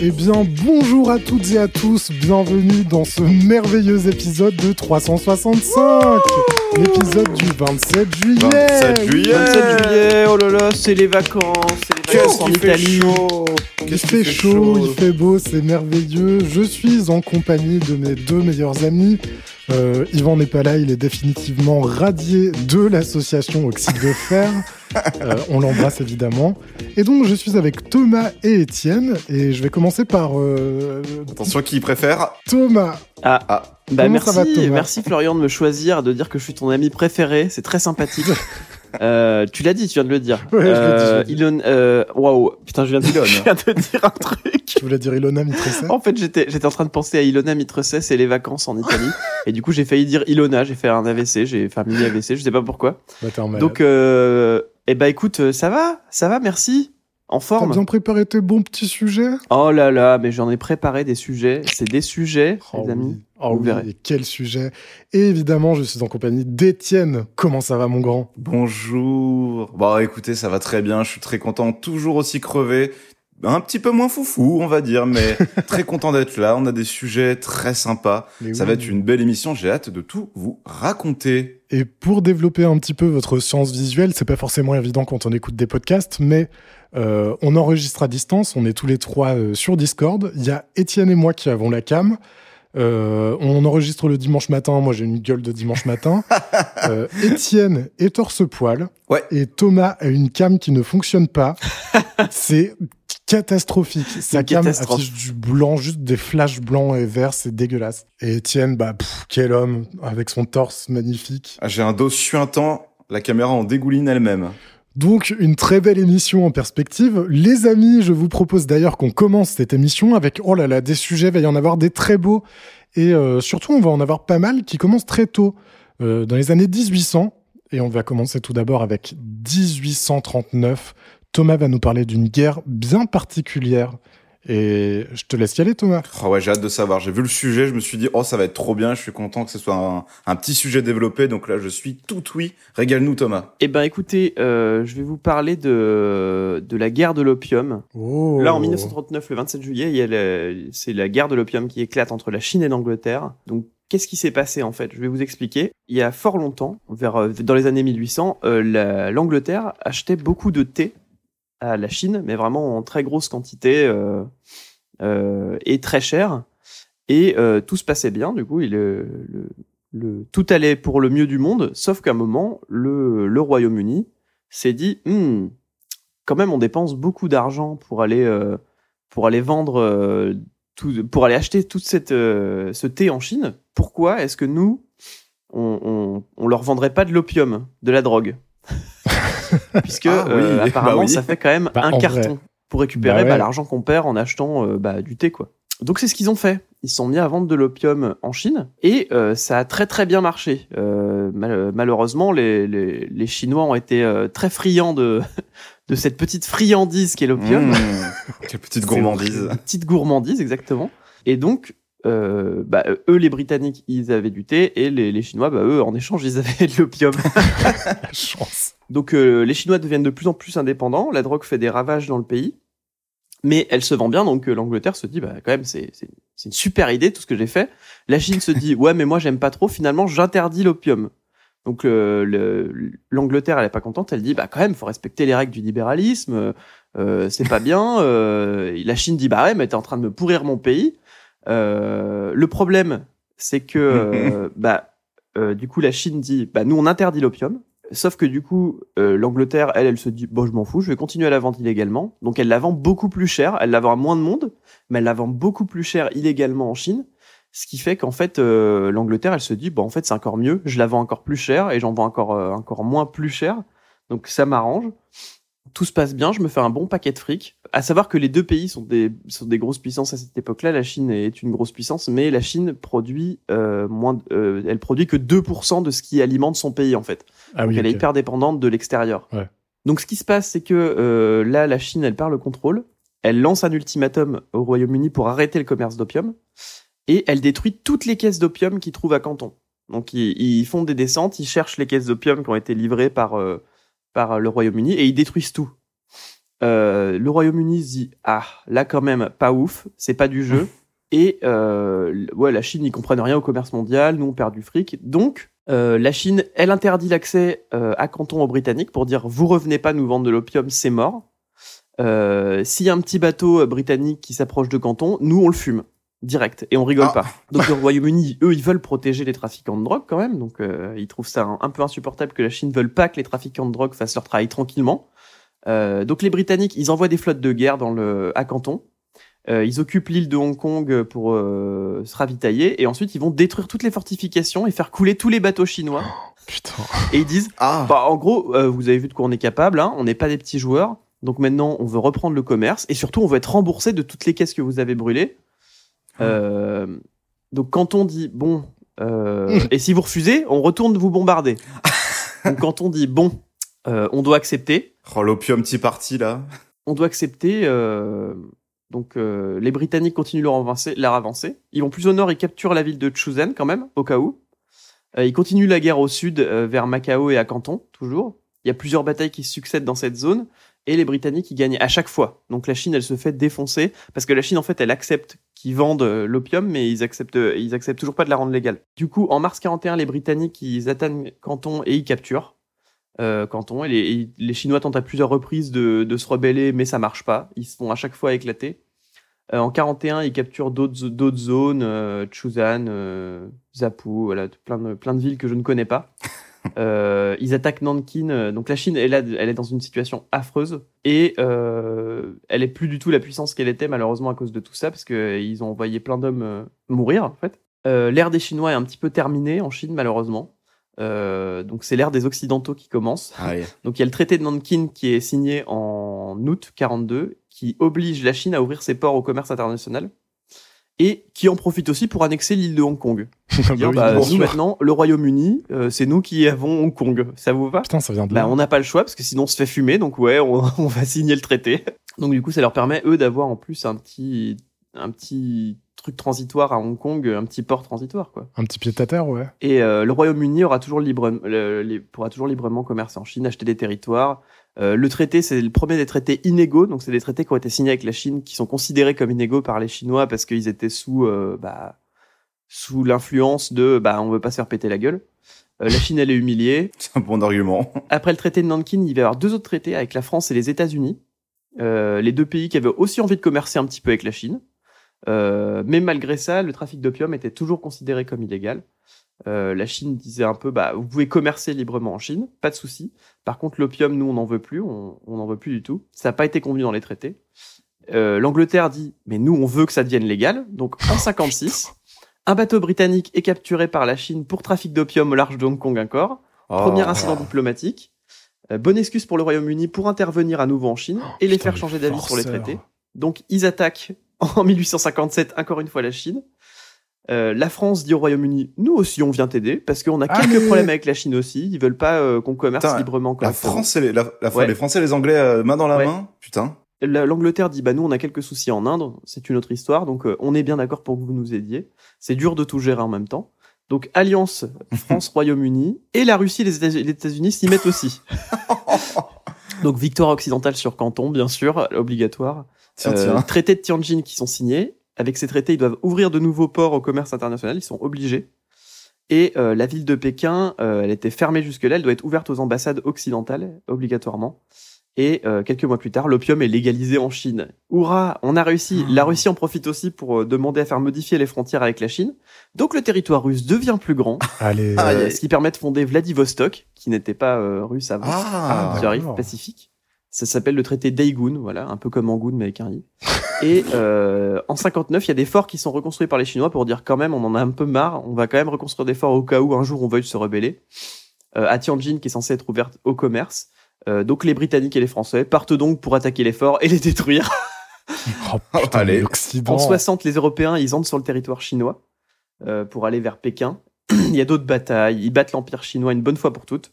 Eh bien, bonjour à toutes et à tous, bienvenue dans ce merveilleux épisode de 365 L'épisode du 27 juillet. 27 juillet. 27 juillet, oh là là, c'est les vacances, c'est les vacances en Italie. Il fait chaud, il fait beau, c'est merveilleux. Je suis en compagnie de mes deux meilleurs amis. Euh, Yvan n'est pas là, il est définitivement radié de l'association Oxyde de Fer. Euh, on l'embrasse évidemment. Et donc je suis avec Thomas et Étienne. Et je vais commencer par euh, Attention, qui préfère? Thomas. Ah, Ah, bah Comment merci, ça va, Thomas? merci Florian de me choisir, de dire que je suis ton ami préféré, c'est très sympathique. Euh, tu l'as dit, tu viens de le dire. Ouais, je l'ai dit, Euh, je dit. Ilon, euh, waouh, putain, je viens, de, je viens de dire un truc. Je voulais dire Ilona Mitresset. En fait, j'étais, j'étais en train de penser à Ilona Mitreset et les vacances en Italie. et du coup, j'ai failli dire Ilona, j'ai fait un AVC, j'ai fait un mini AVC, je sais pas pourquoi. Bah. Donc, euh, eh bah écoute, euh, ça va, ça va, merci. En T'as forme. bien préparé tes bons petits sujets? Oh là là, mais j'en ai préparé des sujets. C'est des sujets, Oh les amis. oui. Oh vous oui, verrez. et quel sujet Et évidemment, je suis en compagnie d'Étienne. Comment ça va, mon grand? Bonjour. Bon, écoutez, ça va très bien. Je suis très content, toujours aussi crevé. Un petit peu moins foufou, on va dire, mais très content d'être là. On a des sujets très sympas. Mais Ça oui. va être une belle émission. J'ai hâte de tout vous raconter. Et pour développer un petit peu votre science visuelle, c'est pas forcément évident quand on écoute des podcasts, mais euh, on enregistre à distance. On est tous les trois euh, sur Discord. Il y a Étienne et moi qui avons la cam. Euh, on enregistre le dimanche matin. Moi, j'ai une gueule de dimanche matin. Euh, Étienne est torse-poil. Ouais. Et Thomas a une cam qui ne fonctionne pas. c'est catastrophique. Sa cam affiche du blanc, juste des flashs blancs et verts. C'est dégueulasse. Et Étienne, bah, pff, quel homme avec son torse magnifique. Ah, J'ai un dos suintant. La caméra en dégouline elle-même. Donc, une très belle émission en perspective. Les amis, je vous propose d'ailleurs qu'on commence cette émission avec, oh là là, des sujets, il va y en avoir des très beaux. Et euh, surtout, on va en avoir pas mal qui commencent très tôt, euh, dans les années 1800. Et on va commencer tout d'abord avec 1839. Thomas va nous parler d'une guerre bien particulière. Et je te laisse y aller, Thomas. Oh ouais, j'ai hâte de savoir. J'ai vu le sujet, je me suis dit, oh, ça va être trop bien. Je suis content que ce soit un, un petit sujet développé. Donc là, je suis tout oui. Régale-nous, Thomas. Eh ben, écoutez, euh, je vais vous parler de, de la guerre de l'opium. Oh. Là, en 1939, le 27 juillet, il y a le- c'est la guerre de l'opium qui éclate entre la Chine et l'Angleterre. Donc, qu'est-ce qui s'est passé en fait? Je vais vous expliquer. Il y a fort longtemps, vers euh, dans les années 1800, euh, la- l'Angleterre achetait beaucoup de thé à la Chine, mais vraiment en très grosse quantité euh, euh, et très cher. Et euh, tout se passait bien. Du coup, il, le, le- tout allait pour le mieux du monde, sauf qu'à un moment, le, le Royaume-Uni s'est dit, Hmm, quand même, on dépense beaucoup d'argent pour aller euh, pour aller vendre euh, tout, pour aller acheter toute cette euh, ce thé en Chine. Pourquoi est-ce que nous on, on, on leur vendrait pas de l'opium, de la drogue? Puisque Ah oui, euh, bah apparemment oui. ça fait quand même Bah, un carton vrai. pour récupérer Bah ouais. bah, l'argent qu'on perd en achetant euh, bah, du thé quoi. Donc c'est ce qu'ils ont fait. Ils sont mis à vendre de l'opium en Chine et euh, ça a très très bien marché. Euh, mal- malheureusement, les, les, les Chinois ont été euh, très friands de, de cette petite friandise qu'est l'opium. Mmh. Quelle petite gourmandise. Petite gourmandise, exactement. Et donc, euh, bah, eux, les Britanniques, ils avaient du thé et les, les Chinois, bah, eux, en échange, ils avaient de l'opium. La chance. Donc euh, les Chinois deviennent de plus en plus indépendants, la drogue fait des ravages dans le pays, mais elle se vend bien, donc euh, l'Angleterre se dit, bah quand même, c'est une super idée tout ce que j'ai fait. La Chine se dit, ouais, mais moi j'aime pas trop, finalement j'interdis l'opium. Donc euh, le- l'Angleterre, elle est pas contente, elle dit, bah quand même, faut respecter les règles du libéralisme, euh, c'est pas bien. Euh, la Chine dit, bah ouais, mais t'es en train de me pourrir mon pays. Euh, le problème, c'est que, bah, euh, du coup, la Chine dit, bah nous on interdit l'opium. Sauf que du coup, euh, l'Angleterre, elle, elle se dit, bon, je m'en fous, je vais continuer à la vendre illégalement. Donc elle la vend beaucoup plus cher, elle la vend à moins de monde, mais elle la vend beaucoup plus cher illégalement en Chine. Ce qui fait qu'en fait, euh, l'Angleterre, elle se dit, bon, en fait, c'est encore mieux, je la vends encore plus cher et j'en vends encore, euh, encore moins plus cher. Donc ça m'arrange. Tout se passe bien, je me fais un bon paquet de fric. À savoir que les deux pays sont des, sont des grosses puissances à cette époque-là. La Chine est une grosse puissance, mais la Chine produit euh, moins, euh, elle produit que 2% de ce qui alimente son pays en fait. Ah Donc oui, elle est hyper dépendante de l'extérieur. Ouais. Donc ce qui se passe, c'est que euh, là, la Chine, elle perd le contrôle. Elle lance un ultimatum au Royaume-Uni pour arrêter le commerce d'opium. Et elle détruit toutes les caisses d'opium qu'ils trouvent à Canton. Donc ils, ils font des descentes, ils cherchent les caisses d'opium qui ont été livrées par, euh, par le Royaume-Uni et ils détruisent tout. Euh, le Royaume-Uni se dit ah là quand même pas ouf, c'est pas du jeu. Et euh, ouais, la Chine, ils comprennent rien au commerce mondial, nous on perd du fric. Donc euh, la Chine, elle interdit l'accès euh, à Canton aux Britanniques pour dire vous revenez pas nous vendre de l'opium, c'est mort. Euh, S'il y a un petit bateau euh, britannique qui s'approche de Canton, nous on le fume direct et on rigole Ah. pas. Donc le Royaume-Uni, eux, ils veulent protéger les trafiquants de drogue quand même, donc euh, ils trouvent ça un, un peu insupportable que la Chine veuille pas que les trafiquants de drogue fassent leur travail tranquillement. Euh, donc les Britanniques, ils envoient des flottes de guerre dans le à Canton. Euh, ils occupent l'île de Hong Kong pour euh, se ravitailler et ensuite ils vont détruire toutes les fortifications et faire couler tous les bateaux chinois. Putain. Et ils disent Ah, bah, en gros, euh, vous avez vu de quoi on est capable, hein, on n'est pas des petits joueurs. Donc maintenant, on veut reprendre le commerce et surtout, on veut être remboursé de toutes les caisses que vous avez brûlées. Euh, donc quand on dit bon, euh, et si vous refusez, on retourne vous bombarder. donc quand on dit bon, euh, on doit accepter. oh, l'opium petit parti là. On doit accepter. euh, donc euh, les Britanniques continuent leur avancée, leur avancée. Ils vont plus au nord, ils capturent la ville de Chuzen quand même, au cas où. Ils continuent la guerre au sud, vers Macao et à Canton, toujours. Il y a plusieurs batailles qui se succèdent dans cette zone. Et les Britanniques, ils gagnent à chaque fois. Donc la Chine, elle se fait défoncer. Parce que la Chine, en fait, elle accepte qu'ils vendent euh, l'opium, mais ils acceptent, ils acceptent toujours pas de la rendre légale. Du coup, en mars 41, les Britanniques, ils atteignent Canton et ils capturent euh, Canton. Et les, les Chinois tentent à plusieurs reprises de, de se rebeller, mais ça marche pas. Ils se font à chaque fois éclater. Euh, en 41, ils capturent d'autres zones, euh, Chuzan, euh, Zapu, voilà, plein de, plein de villes que je ne connais pas. Euh, ils attaquent Nankin. euh, Donc la Chine, elle, a- elle est dans une situation affreuse et euh, elle est plus du tout la puissance qu'elle était malheureusement à cause de tout ça parce que euh, ils ont envoyé plein d'hommes euh, mourir en fait. Euh, l'ère des Chinois est un petit peu terminée en Chine malheureusement. Euh, donc c'est l'ère des Occidentaux qui commence. Aïe. Donc il y a le traité de Nankin qui est signé en août 42, qui oblige la Chine à ouvrir ses ports au commerce international et qui en profite aussi pour annexer l'île de Hong Kong. Bah Dire, bah, bien nous sûr. maintenant, le Royaume-Uni, euh, c'est nous qui avons Hong Kong. Ça vous va? Putain, ça vient de bah, on n'a pas le choix parce que sinon on se fait fumer, donc ouais, on, on va signer le traité. Donc du coup, ça leur permet eux d'avoir en plus un petit un petit truc transitoire à Hong Kong, un petit port transitoire quoi. Un petit pied à terre, ouais. Et euh, le Royaume-Uni aura toujours libre, le- les- pourra toujours librement commercer en Chine, acheter des territoires. Euh, le traité, c'est le premier des traités inégaux, donc c'est des traités qui ont été signés avec la Chine, qui sont considérés comme inégaux par les Chinois parce qu'ils étaient sous, euh, bah, sous l'influence de, bah, on veut pas se faire péter la gueule. Euh, la Chine, elle est humiliée. C'est un bon argument. Après le traité de Nankin, il va y avoir deux autres traités avec la France et les États-Unis. Les deux pays qui avaient aussi envie de commercer un petit peu avec la Chine. Mais malgré ça, le trafic d'opium était toujours considéré comme illégal. Euh, la Chine disait un peu, bah, vous pouvez commercer librement en Chine, pas de souci. Par contre, l'opium, nous, on n'en veut plus, on n'en veut plus du tout. Ça n'a pas été convenu dans les traités. Euh, L'Angleterre dit, mais nous, on veut que ça devienne légal. Donc, en 56, un bateau britannique est capturé par la Chine pour trafic d'opium au large de Hong Kong encore. Premier Oh. incident diplomatique. Euh, bonne excuse pour le Royaume-Uni pour intervenir à nouveau en Chine et les faire changer d'avis sur les traités. Donc ils attaquent en 1857 encore une fois la Chine. Euh, la France dit au Royaume-Uni, nous aussi on vient t'aider parce qu'on a quelques Allez problèmes avec la Chine aussi. Ils veulent pas euh, qu'on commerce Putain, librement. La. France et les, la, la- Ouais. les Français et les Anglais euh, main dans la Ouais. main. Putain. La- L'Angleterre dit bah nous on a quelques soucis en Inde, c'est une autre histoire, donc on est bien d'accord pour que vous nous aidiez. C'est dur de tout gérer en même temps. Donc alliance France-Royaume-Uni et la Russie et les États- les États-Unis s'y mettent aussi. donc victoire occidentale sur Canton, bien sûr, obligatoire. Tiens, tiens. traités de Tianjin qui sont signés. Avec ces traités, ils doivent ouvrir de nouveaux ports au commerce international. Ils sont obligés. Et euh, la ville de Pékin, euh, elle était fermée jusque-là. Elle doit être ouverte aux ambassades occidentales, obligatoirement. Et euh, quelques mois plus tard, l'opium est légalisé en Chine. Hurrah, on a réussi. La Russie en profite aussi pour euh, demander à faire modifier les frontières avec la Chine. Donc le territoire russe devient plus grand, Allez. Ah, euh, y a- ce qui permet de fonder Vladivostok, qui n'était pas euh, russe avant Ah, qui arrive. Pacifique. Ça s'appelle le traité d'Aigun, voilà, un peu comme Angoun mais avec un i. Et euh, en 59, il y a des forts qui sont reconstruits par les Chinois pour dire quand même, on en a un peu marre, on va quand même reconstruire des forts au cas où un jour on veuille se rebeller. Euh, à Tianjin, qui est censé être ouverte au commerce, Euh, donc les Britanniques et les Français partent donc pour attaquer les forts et les détruire. Oh, putain, Allez. l'Occident. En 60, les Européens, ils entrent sur le territoire chinois euh, pour aller vers Pékin. Il y a d'autres batailles, ils battent l'Empire chinois une bonne fois pour toutes.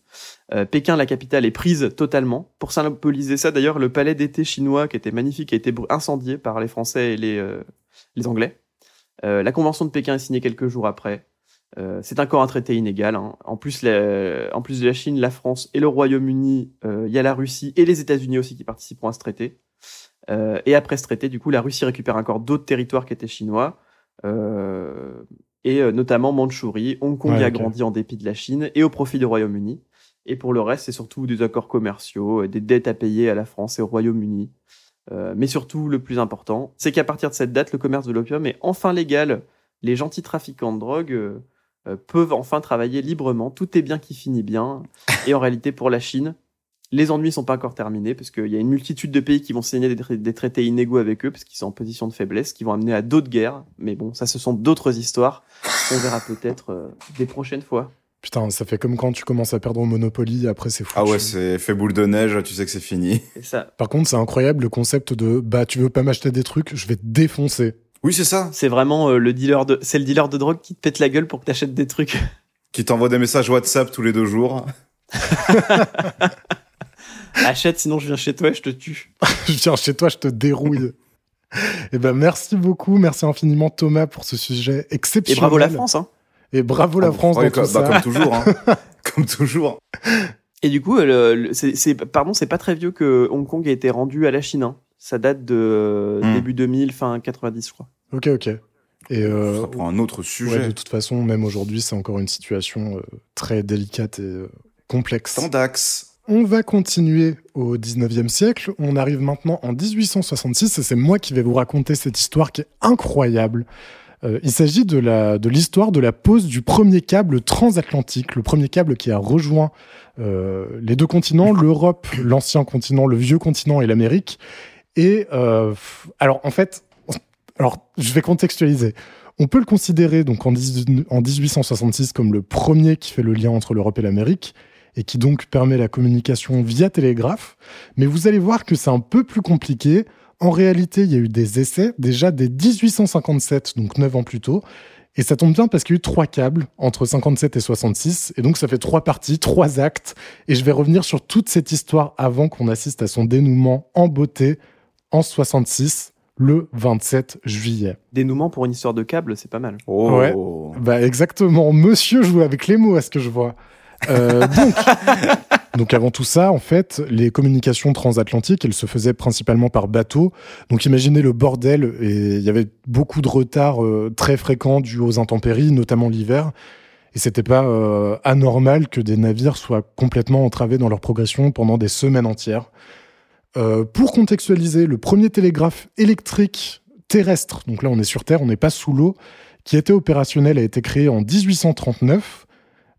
Euh, Pékin, la capitale, est prise totalement. Pour symboliser ça, d'ailleurs, le palais d'été chinois, qui était magnifique, a été incendié par les Français et les, euh, Anglais. Euh, la Convention de Pékin est signée quelques jours après. C'est encore un traité inégal. hein. En, plus, de la Chine, la France et le Royaume-Uni, il y a la Russie et les États-Unis aussi qui participeront à ce traité. Et après ce traité, du coup, la Russie récupère encore d'autres territoires qui étaient chinois, et euh, notamment Mandchourie. Hong Kong Ouais, a grandi en dépit de la Chine et au profit du Royaume-Uni. Et pour le reste, c'est surtout des accords commerciaux, euh, des dettes à payer à la France et au Royaume-Uni. Euh, mais surtout, le plus important, c'est qu'à partir de cette date, le commerce de l'opium est enfin légal. Les gentils trafiquants de drogue euh, peuvent enfin travailler librement. Tout est bien qui finit bien. Et en réalité, pour la Chine, les ennuis sont pas encore terminés parce qu'il y a une multitude de pays qui vont signer des, tra- des traités inégaux avec eux parce qu'ils sont en position de faiblesse, qui vont amener à d'autres guerres. Mais bon, ça, ce sont d'autres histoires qu'on verra peut-être euh, des prochaines fois. Putain, ça fait comme quand tu commences à perdre au Monopoly, après c'est fou. Ah ouais, c'est fait boule de neige, tu sais que c'est fini. Et ça, Par contre, c'est incroyable le concept de bah tu veux pas m'acheter des trucs, je vais te défoncer. Oui, c'est ça. c'est vraiment euh, le dealer de, c'est le dealer de drogue qui te pète la gueule pour que t'achètes des trucs. Qui t'envoie des messages WhatsApp tous les deux jours. Achète, sinon je viens chez toi et je te tue. je viens chez toi, je te dérouille. Eh ben merci beaucoup, merci infiniment Thomas pour ce sujet Et exceptionnel. bravo la France, hein. Et bravo la Ah, France ouais, dans comme, tout bah, ça. comme toujours. Hein. comme toujours. Et du coup, euh, le- le- c'est, pardon, c'est pas très vieux que Hong Kong a été rendu à la Chine. hein. Ça date de Hmm. début 2000, fin 90, je crois. Ok, ok. Et euh, Ça prend un autre ouais, sujet. de toute façon, même aujourd'hui, c'est encore une situation euh, très délicate et euh, complexe. Tandax. On va continuer au 19e siècle. On arrive maintenant en 1866 et c'est moi qui vais vous raconter cette histoire qui est incroyable. Euh, il s'agit de l'histoire de la pose du premier câble transatlantique, le premier câble qui a rejoint euh, les deux continents, l'Europe, l'ancien continent, le vieux continent et l'Amérique. Et euh, alors en fait, alors je vais contextualiser. On peut le considérer donc en, 18 en 1866 comme le premier qui fait le lien entre l'Europe et l'Amérique et qui donc permet la communication via télégraphe. Mais vous allez voir que c'est un peu plus compliqué. En réalité, il y a eu des essais déjà dès 1857, donc neuf ans plus tôt. Et ça tombe bien parce qu'il y a eu trois câbles entre 57 et 66. Et donc ça fait trois parties, trois actes. Et je vais revenir sur toute cette histoire avant qu'on assiste à son dénouement en beauté en 66, le 27 juillet. Dénouement pour une histoire de câble, c'est pas mal. Oh. Ouais. Bah exactement, monsieur joue avec les mots à ce que je vois. Euh, donc, donc avant tout ça, en fait, les communications transatlantiques, elles se faisaient principalement par bateau. Donc imaginez le bordel, et il y avait beaucoup de retards euh, très fréquents dus aux intempéries, notamment l'hiver. Et c'était pas euh, anormal que des navires soient complètement entravés dans leur progression pendant des semaines entières. Euh, pour contextualiser, le premier télégraphe électrique terrestre, donc là on est sur Terre, on n'est pas sous l'eau, qui était opérationnel a été créé en 1839.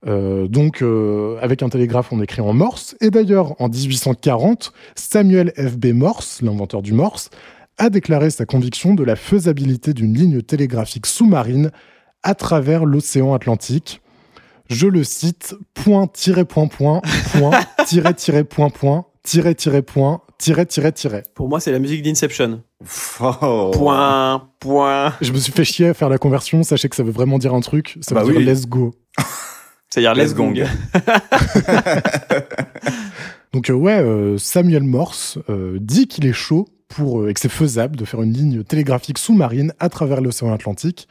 Euh, donc, euh, avec un télégraphe, on écrit en Morse. Et d'ailleurs, en 1840, Samuel F.B. Morse, l'inventeur du Morse, a déclaré sa conviction de la faisabilité d'une ligne télégraphique sous-marine à travers l'océan Atlantique. Je le cite, point, tiret, point, point, point, tiret, tiret, point, point, tiret, tiret, point, tiret, tiret, tiret. Pour moi, c'est la musique d'Inception. Oh. Point, point. Je me suis fait chier à faire la conversion. Sachez que ça veut vraiment dire un truc. Ça veut Bah dire oui. let's go. C'est-à-dire let's gong. gong. Donc euh, ouais, euh, Samuel Morse euh, dit qu'il est chaud pour euh, et que c'est faisable de faire une ligne télégraphique sous-marine à travers l'océan Atlantique.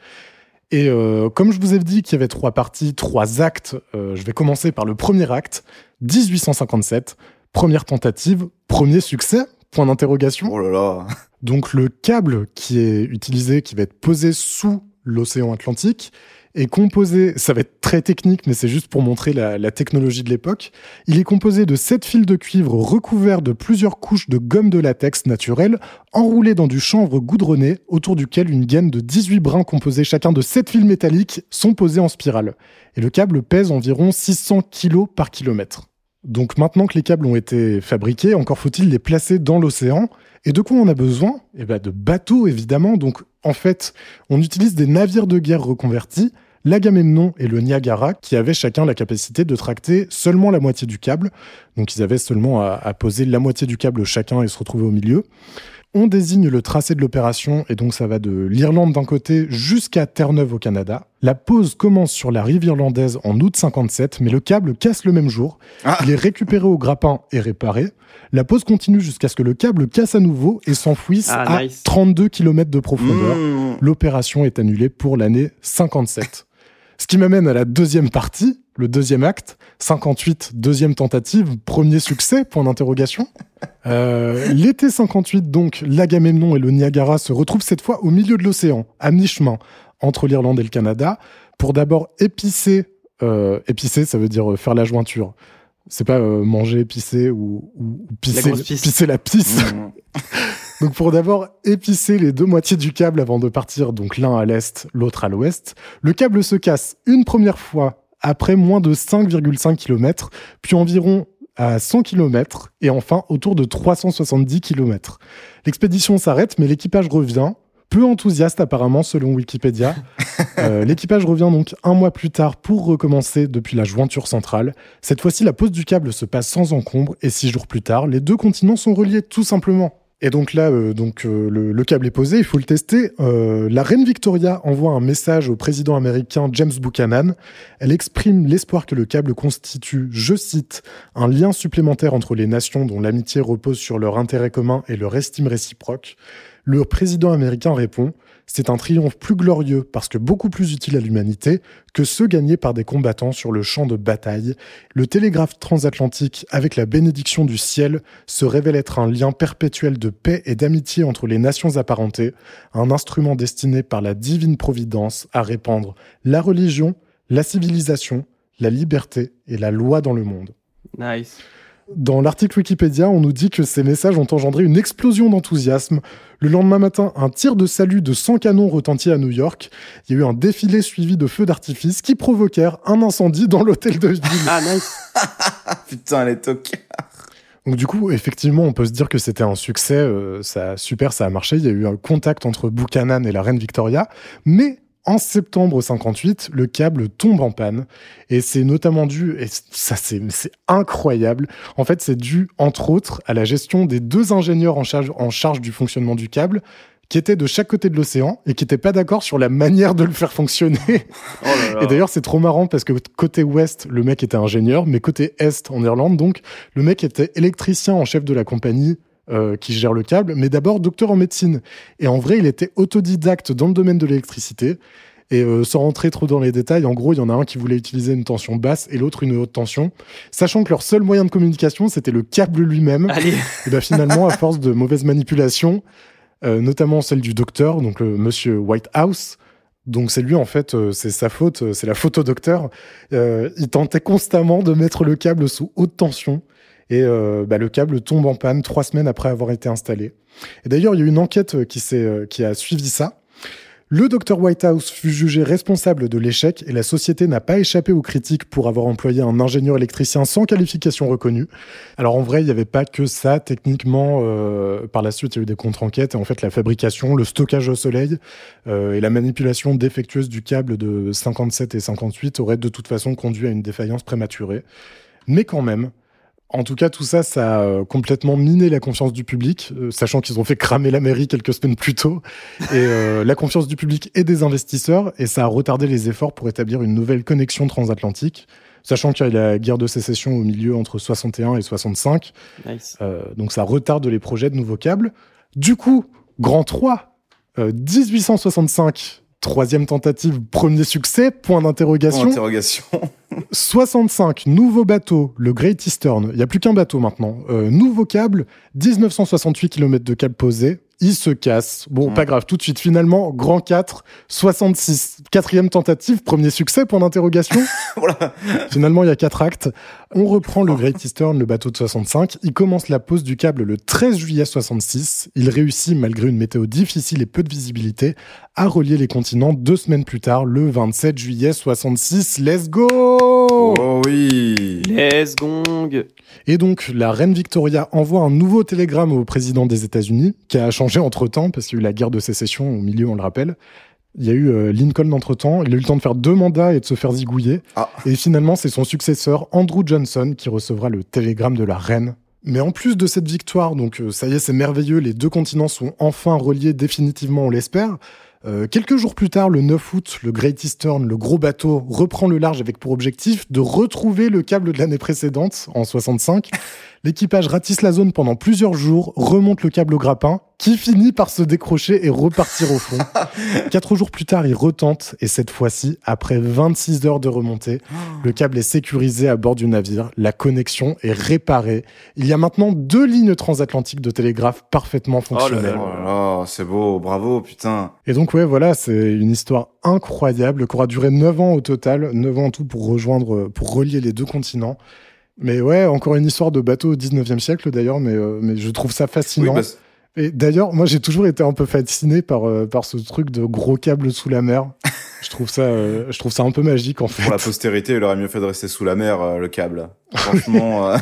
Et euh, comme je vous ai dit qu'il y avait trois parties, trois actes, euh, je vais commencer par le premier acte, 1857, première tentative, premier succès, point d'interrogation. Oh là là. Donc le câble qui est utilisé, qui va être posé sous l'océan Atlantique, est composé, ça va être très technique, mais c'est juste pour montrer la, technologie de l'époque. Il est composé de sept fils de cuivre recouverts de plusieurs couches de gomme de latex naturelle, enroulés dans du chanvre goudronné, autour duquel une gaine de 18 brins composés chacun de sept fils métalliques sont posés en spirale. Et le câble pèse environ 600 kg par kilomètre. Donc maintenant que les câbles ont été fabriqués, encore faut-il les placer dans l'océan. Et de quoi on a besoin? Eh ben de bateaux évidemment. Donc en fait, on utilise des navires de guerre reconvertis, l'Agamemnon et le Niagara, qui avaient chacun la capacité de tracter seulement la moitié du câble. Donc ils avaient seulement à, à poser la moitié du câble chacun et se retrouver au milieu. On désigne le tracé de l'opération et donc ça va de l'Irlande d'un côté jusqu'à Terre-Neuve au Canada. La pause commence sur la rive irlandaise en août 57, mais le câble casse le même jour. Ah. Il est récupéré au grappin et réparé. La pause continue jusqu'à ce que le câble casse à nouveau et s'enfouisse Ah, à nice. 32 km de profondeur. Mmh. L'opération est annulée pour l'année 57. Ce qui m'amène à la deuxième partie, le deuxième acte, 58, deuxième tentative, premier succès, point d'interrogation. Euh, L'été 58, donc, l'Agamemnon et le Niagara se retrouvent cette fois au milieu de l'océan, à mi-chemin, entre l'Irlande et le Canada, pour d'abord épicer, euh, épicer, ça veut dire euh, faire la jointure. C'est pas euh, manger, pisser ou, ou- ou pisser, pisse. pisser la pisse. Mmh. Donc pour d'abord épicer les deux moitiés du câble avant de partir, donc l'un à l'est, l'autre à l'ouest, le câble se casse une première fois après moins de 5,5 km, puis environ à 100 km et enfin autour de 370 km. L'expédition s'arrête mais l'équipage revient, peu enthousiaste apparemment selon Wikipédia. Euh, l'équipage revient donc un mois plus tard pour recommencer depuis la jointure centrale. Cette fois-ci, la pose du câble se passe sans encombre et six jours plus tard, les deux continents sont reliés tout simplement. Et donc là, euh, donc euh, le, le câble est posé, il faut le tester. Euh, la reine Victoria envoie un message au président américain James Buchanan. Elle exprime l'espoir que le câble constitue, je cite, un lien supplémentaire entre les nations dont l'amitié repose sur leur intérêt commun et leur estime réciproque. Le président américain répond c'est un triomphe plus glorieux parce que beaucoup plus utile à l'humanité que ceux gagnés par des combattants sur le champ de bataille. Le télégraphe transatlantique, avec la bénédiction du ciel, se révèle être un lien perpétuel de paix et d'amitié entre les nations apparentées, un instrument destiné par la divine providence à répandre la religion, la civilisation, la liberté et la loi dans le monde. Nice. Dans l'article Wikipédia, on nous dit que ces messages ont engendré une explosion d'enthousiasme. Le lendemain matin, un tir de salut de 100 canons retentit à New York. Il y a eu un défilé suivi de feux d'artifice qui provoquèrent un incendie dans l'hôtel de ville. Ah, nice. Putain, les tocs. Donc du coup, effectivement, on peut se dire que c'était un succès. euh, ça, super, ça a marché. Il y a eu un contact entre Buchanan et la reine Victoria. Mais en septembre 58, le câble tombe en panne. Et c'est notamment dû, et ça c'est c'est incroyable, en fait c'est dû entre autres à la gestion des deux ingénieurs en charge, en charge du fonctionnement du câble qui étaient de chaque côté de l'océan et qui n'étaient pas d'accord sur la manière de le faire fonctionner. Oh là là. Et d'ailleurs, c'est trop marrant parce que côté ouest, le mec était ingénieur, mais côté est, en Irlande, donc, le mec était électricien en chef de la compagnie euh, qui gère le câble, mais d'abord docteur en médecine. Et en vrai, il était autodidacte dans le domaine de l'électricité. Et euh, sans rentrer trop dans les détails, en gros, il y en a un qui voulait utiliser une tension basse et l'autre une haute tension, sachant que leur seul moyen de communication, c'était le câble lui-même. Et ben finalement, à force de mauvaises manipulations, euh, notamment celle du docteur, donc le monsieur Whitehouse, donc c'est lui en fait, euh, c'est sa faute, euh, c'est la faute au docteur. Euh, il tentait constamment de mettre le câble sous haute tension et euh, bah, le câble tombe en panne trois semaines après avoir été installé. Et d'ailleurs, il y a une enquête euh, qui, s'est, euh, qui a suivi ça. Le docteur Whitehouse fut jugé responsable de l'échec et la société n'a pas échappé aux critiques pour avoir employé un ingénieur électricien sans qualification reconnue. Alors en vrai, il n'y avait pas que ça. Techniquement, euh, par la suite, il y a eu des contre-enquêtes. Et en fait, la fabrication, le stockage au soleil euh, et la manipulation défectueuse du câble de 57 et 58 auraient de toute façon conduit à une défaillance prématurée. Mais quand même, en tout cas, tout ça, ça a euh, complètement miné la confiance du public, euh, sachant qu'ils ont fait cramer la mairie quelques semaines plus tôt, et euh, la confiance du public et des investisseurs, et ça a retardé les efforts pour établir une nouvelle connexion transatlantique, sachant qu'il y a la guerre de sécession au milieu entre 61 et 65, Nice. euh, donc ça retarde les projets de nouveaux câbles. Du coup, Grand 3, euh, 1865, troisième tentative, premier succès, point Point d'interrogation. d'interrogation. 65, nouveau bateau, le Great Eastern. Il n'y a plus qu'un bateau maintenant. Euh, nouveau câble, 1968 km de câble posé. Il se casse. Bon, Mm. pas grave, tout de suite. Finalement, grand 4, 66. Quatrième tentative, premier succès, point d'interrogation. Voilà. Finalement, il y a quatre actes. On reprend le Great Eastern, le bateau de 65. Il commence la pose du câble le 13 juillet 66. Il réussit, malgré une météo difficile et peu de visibilité, à relier les continents deux semaines plus tard, le 27 juillet 66. Let's go! Oh oui. Les gong. Et donc, la reine Victoria envoie un nouveau télégramme au président des États-Unis, qui a changé entre temps, parce qu'il y a eu la guerre de sécession au milieu, on le rappelle. Il y a eu euh, Lincoln entre-temps, il a eu le temps de faire deux mandats et de se faire zigouiller. Ah. Et finalement, c'est son successeur, Andrew Johnson, qui recevra le télégramme de la reine. Mais en plus de cette victoire, donc euh, ça y est, c'est merveilleux, les deux continents sont enfin reliés définitivement, on l'espère. Euh, quelques jours plus tard, le 9 août, le Great Eastern, le gros bateau, reprend le large avec pour objectif de retrouver le câble de l'année précédente, en 65. L'équipage ratisse la zone pendant plusieurs jours, remonte le câble au grappin, qui finit par se décrocher et repartir au fond. Quatre jours plus tard, il retente, et cette fois-ci, après 26 heures de remontée, le câble est sécurisé à bord du navire, la connexion est réparée. Il y a maintenant deux lignes transatlantiques de télégraphe parfaitement fonctionnelles. Oh là là, c'est beau, bravo, putain. Et donc, ouais, voilà, c'est une histoire incroyable qui aura duré 9 ans au total, 9 ans en tout pour rejoindre, pour relier les deux continents. Mais ouais, encore une histoire de bateau au 19e siècle d'ailleurs, mais, euh, mais je trouve ça Oui, fascinant. bah, c'est- Et d'ailleurs, moi j'ai toujours été un peu fasciné par, euh, par ce truc de gros câbles sous la mer. je, trouve ça, euh, je trouve ça un peu magique en fait. pour la postérité, il aurait mieux fait de rester sous la mer, euh, le câble. Franchement, euh,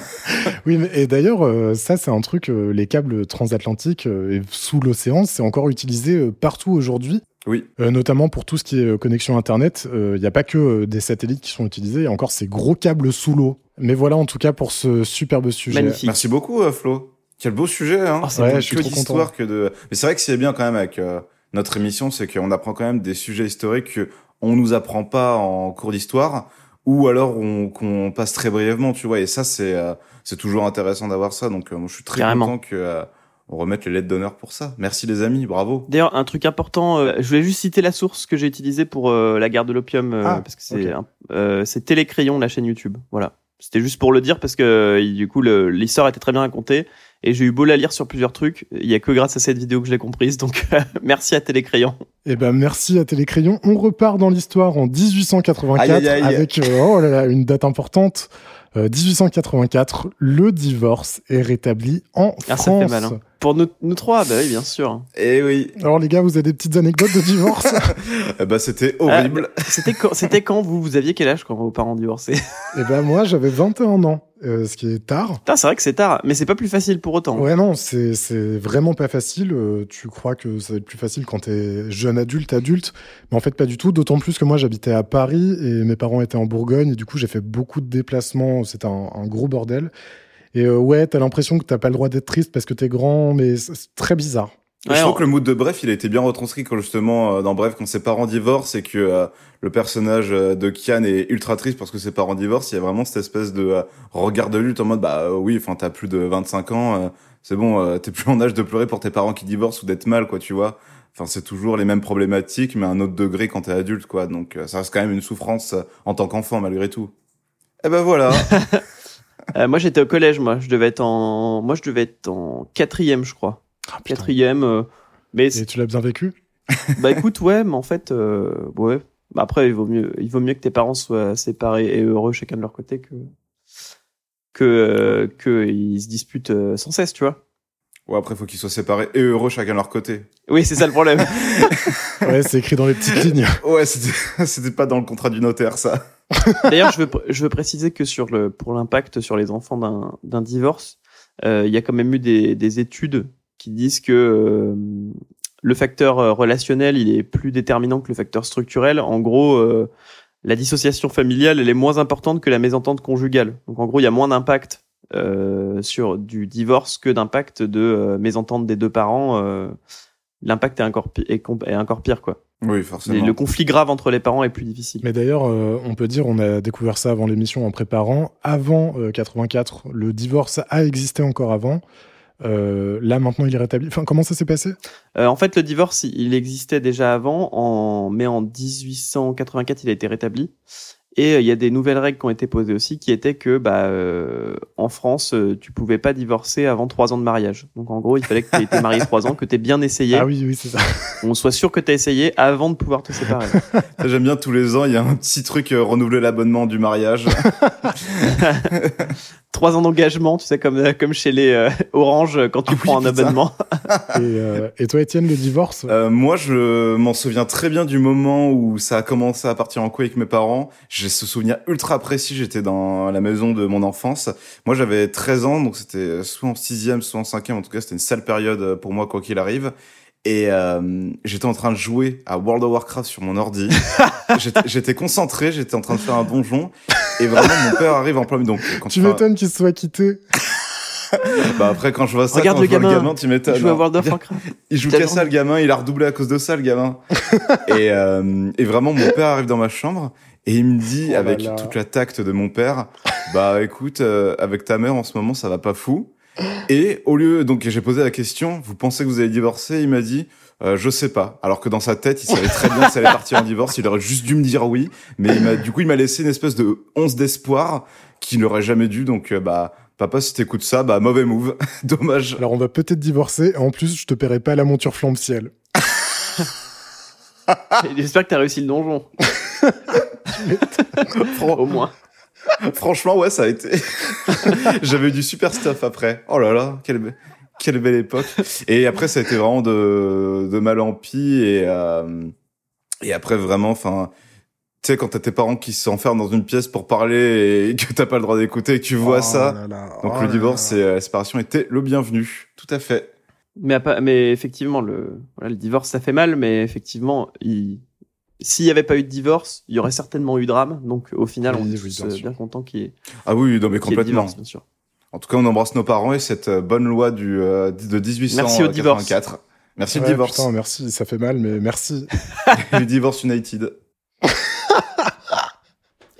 Oui, mais, et d'ailleurs, euh, ça c'est un truc, euh, les câbles transatlantiques euh, et sous l'océan, c'est encore utilisé partout aujourd'hui. oui. Euh, notamment pour tout ce qui est euh, connexion Internet. Il n'y a pas que des satellites qui sont utilisés, il y a encore ces gros câbles sous l'eau. Mais voilà en tout cas pour ce superbe sujet. Magnifique. Merci beaucoup, euh, Flo. Quel beau sujet, hein. Oh, c'est Ouais, je suis trop d'histoire content. que de. Mais c'est vrai que c'est bien quand même avec euh, notre émission, c'est qu'on apprend quand même des sujets historiques que on nous apprend pas en cours d'histoire, ou alors on- qu'on passe très brièvement, tu vois. Et ça, c'est euh, c'est toujours intéressant d'avoir ça. Donc, euh, moi, je suis très Carrément. content que euh, on remette les lettres d'honneur pour ça. Merci les amis, bravo. D'ailleurs, un truc important, euh, je voulais juste citer la source que j'ai utilisée pour euh, la guerre de l'opium, euh, Ah, parce que c'est ok. un- euh, c'est Télécrayon, la chaîne YouTube. Voilà. C'était juste pour le dire parce que euh, du coup l'histoire était très bien racontée et j'ai eu beau la lire sur plusieurs trucs, il y a que grâce à cette vidéo que je l'ai comprise. Donc merci à Télécrayon. Eh ben merci à Télécrayon. On repart dans l'histoire en 1884 Aïe, aïe, aïe. avec euh, oh là là, une date importante. Euh, 1884, le divorce est rétabli en Ah, ça France. fait mal. hein. Pour nous, nous trois, bah oui, bien sûr. Et oui, Alors les gars, vous avez des petites anecdotes de divorce? Eh ben, c'était horrible. C'était quand, c'était quand vous, vous aviez quel âge quand vos parents divorçaient? Eh ben moi, j'avais 21 ans, euh, ce qui est tard. Putain, c'est vrai que c'est tard, mais c'est pas plus facile pour autant. Ouais, non, c'est c'est vraiment pas facile. Euh, tu crois que ça va être plus facile quand t'es jeune adulte, adulte, mais en fait pas du tout. D'autant plus que moi j'habitais à Paris et mes parents étaient en Bourgogne et du coup j'ai fait beaucoup de déplacements. C'était un, un gros bordel. Et euh, ouais, t'as l'impression que t'as pas le droit d'être triste parce que t'es grand, mais c'est très bizarre. Ouais, je trouve on- que le mood de Bref, il a été bien retranscrit quand justement euh, dans Bref, quand ses parents divorcent et que euh, le personnage euh, de Kian est ultra triste parce que ses parents divorcent, il y a vraiment cette espèce de euh, regard de lutte en mode bah euh, oui, enfin t'as plus de 25 ans, euh, c'est bon, euh, t'es plus en âge de pleurer pour tes parents qui divorcent ou d'être mal quoi, tu vois. Enfin c'est toujours les mêmes problématiques mais à un autre degré quand t'es adulte quoi. Donc euh, ça reste quand même une souffrance euh, en tant qu'enfant malgré tout. Et ben voilà. Euh, moi, j'étais au collège, moi. Je devais être en, moi, je devais être en quatrième, je crois. Ah. Quatrième. euh, Mais Et tu l'as bien vécu? Bah écoute, ouais, mais en fait, euh, ouais. Bah, après, il vaut mieux, il vaut mieux que tes parents soient séparés et heureux chacun de leur côté que que euh, que ils se disputent euh, sans cesse, tu vois. Ouais, après faut qu'ils soient séparés et heureux chacun de leur côté. Oui, c'est ça le problème. Ouais, c'est écrit dans les petites lignes. Ouais, c'était pas dans le contrat du notaire ça. D'ailleurs, je veux, pr- je veux préciser que sur le, pour l'impact sur les enfants d'un, d'un divorce, euh, il y a quand même eu des, des études qui disent que euh, le facteur euh, relationnel, il est plus déterminant que le facteur structurel. En gros, euh, la dissociation familiale, elle est moins importante que la mésentente conjugale. Donc, en gros, il y a moins d'impact euh, sur du divorce que d'impact de euh, mésentente des deux parents. Euh, l'impact est encore, pi- est, comp- est encore pire, quoi. Oui, forcément. le conflit grave entre les parents est plus difficile. Mais d'ailleurs, euh, on peut dire, on a découvert ça avant l'émission en préparant. Avant euh, 84, le divorce a existé encore avant. Euh, là, maintenant, il est rétabli. Enfin, comment ça s'est passé? Euh, en fait, le divorce, il- il existait déjà avant, en, mais en 1884, il a été rétabli. Et euh, il y a des nouvelles règles qui ont été posées aussi, qui étaient que, bah, euh, en France, euh, tu pouvais pas divorcer avant trois ans de mariage. Donc, en gros, il fallait que tu aies été marié trois ans, que tu aies bien essayé, Ah oui, oui, c'est ça. qu'on soit sûr que tu as essayé avant de pouvoir te séparer. J'aime bien tous les ans, il y a un petit truc euh, renouveler l'abonnement du mariage. trois ans d'engagement, tu sais, comme, euh, comme chez les euh, Orange quand tu Ah oui, prends un putain. abonnement. Et, euh, et toi, Étienne, le divorce? Euh, moi, je m'en souviens très bien du moment où ça a commencé à partir en couille avec mes parents. J'ai ce souvenir ultra précis. J'étais dans la maison de mon enfance. Moi, j'avais 13 ans, donc c'était soit en sixième, soit en cinquième. En tout cas, c'était une sale période euh, pour moi, quoi qu'il arrive. Et euh, j'étais en train de jouer à World of Warcraft sur mon ordi. J'étais- concentré, j'étais en train de faire un donjon. Et vraiment, mon père arrive en plein milieu. Donc, quand Tu m'étonnes qu'il se soit quitté. Bah après, quand je vois ça, Regarde quand le je vois gamin. tu m'étonnes. Il joue à hein. World of Warcraft. Il joue qu'à ça, le gamin. Il a redoublé à cause de ça, le gamin. et, euh, et vraiment, mon père arrive dans ma chambre et il me dit, Oh avec là. toute la tacte de mon père, bah écoute, euh, avec ta mère en ce moment, ça va pas fou. Et au lieu, donc j'ai posé la question, vous pensez que vous allez divorcer? Il m'a dit, euh, je sais pas. Alors que dans sa tête, il savait très bien que ça allait partir en divorce. Il aurait juste dû me dire oui, mais il m'a, du coup, il m'a laissé une espèce de once d'espoir qu'il n'aurait jamais dû. Donc, euh, bah, papa, si t'écoutes ça, bah mauvais move, dommage. Alors on va peut-être divorcer. Et en plus, je te paierai pas la monture flambe-ciel. Et J'espère que t'as réussi le donjon. Au moins. Franchement, ouais, ça a été. J'avais eu du super stuff après. Oh là là, quelle, be- quelle belle époque. Et après, ça a été vraiment de, de mal en pis. Et, euh, et après, vraiment, enfin, tu sais, quand t'as tes parents qui s'enferment dans une pièce pour parler et que t'as pas le droit d'écouter et que tu vois Oh ça. là là, Donc oh le divorce là. et euh, la séparation était le bienvenu. Tout à fait. Mais, mais effectivement, le, voilà, le divorce, ça fait mal, mais effectivement, il, s'il n'y avait pas eu de divorce, il y aurait certainement eu drame. Donc, au final, Oui, on est oui, tous bien euh, bien contents qu'il y ait, Ah oui, non mais complètement. divorce, bien sûr. En tout cas, on embrasse nos parents et cette euh, bonne loi du, euh, de Merci au divorce. 1884. Merci Ouais, le divorce. Putain, merci, ça fait mal, mais merci. le divorce United.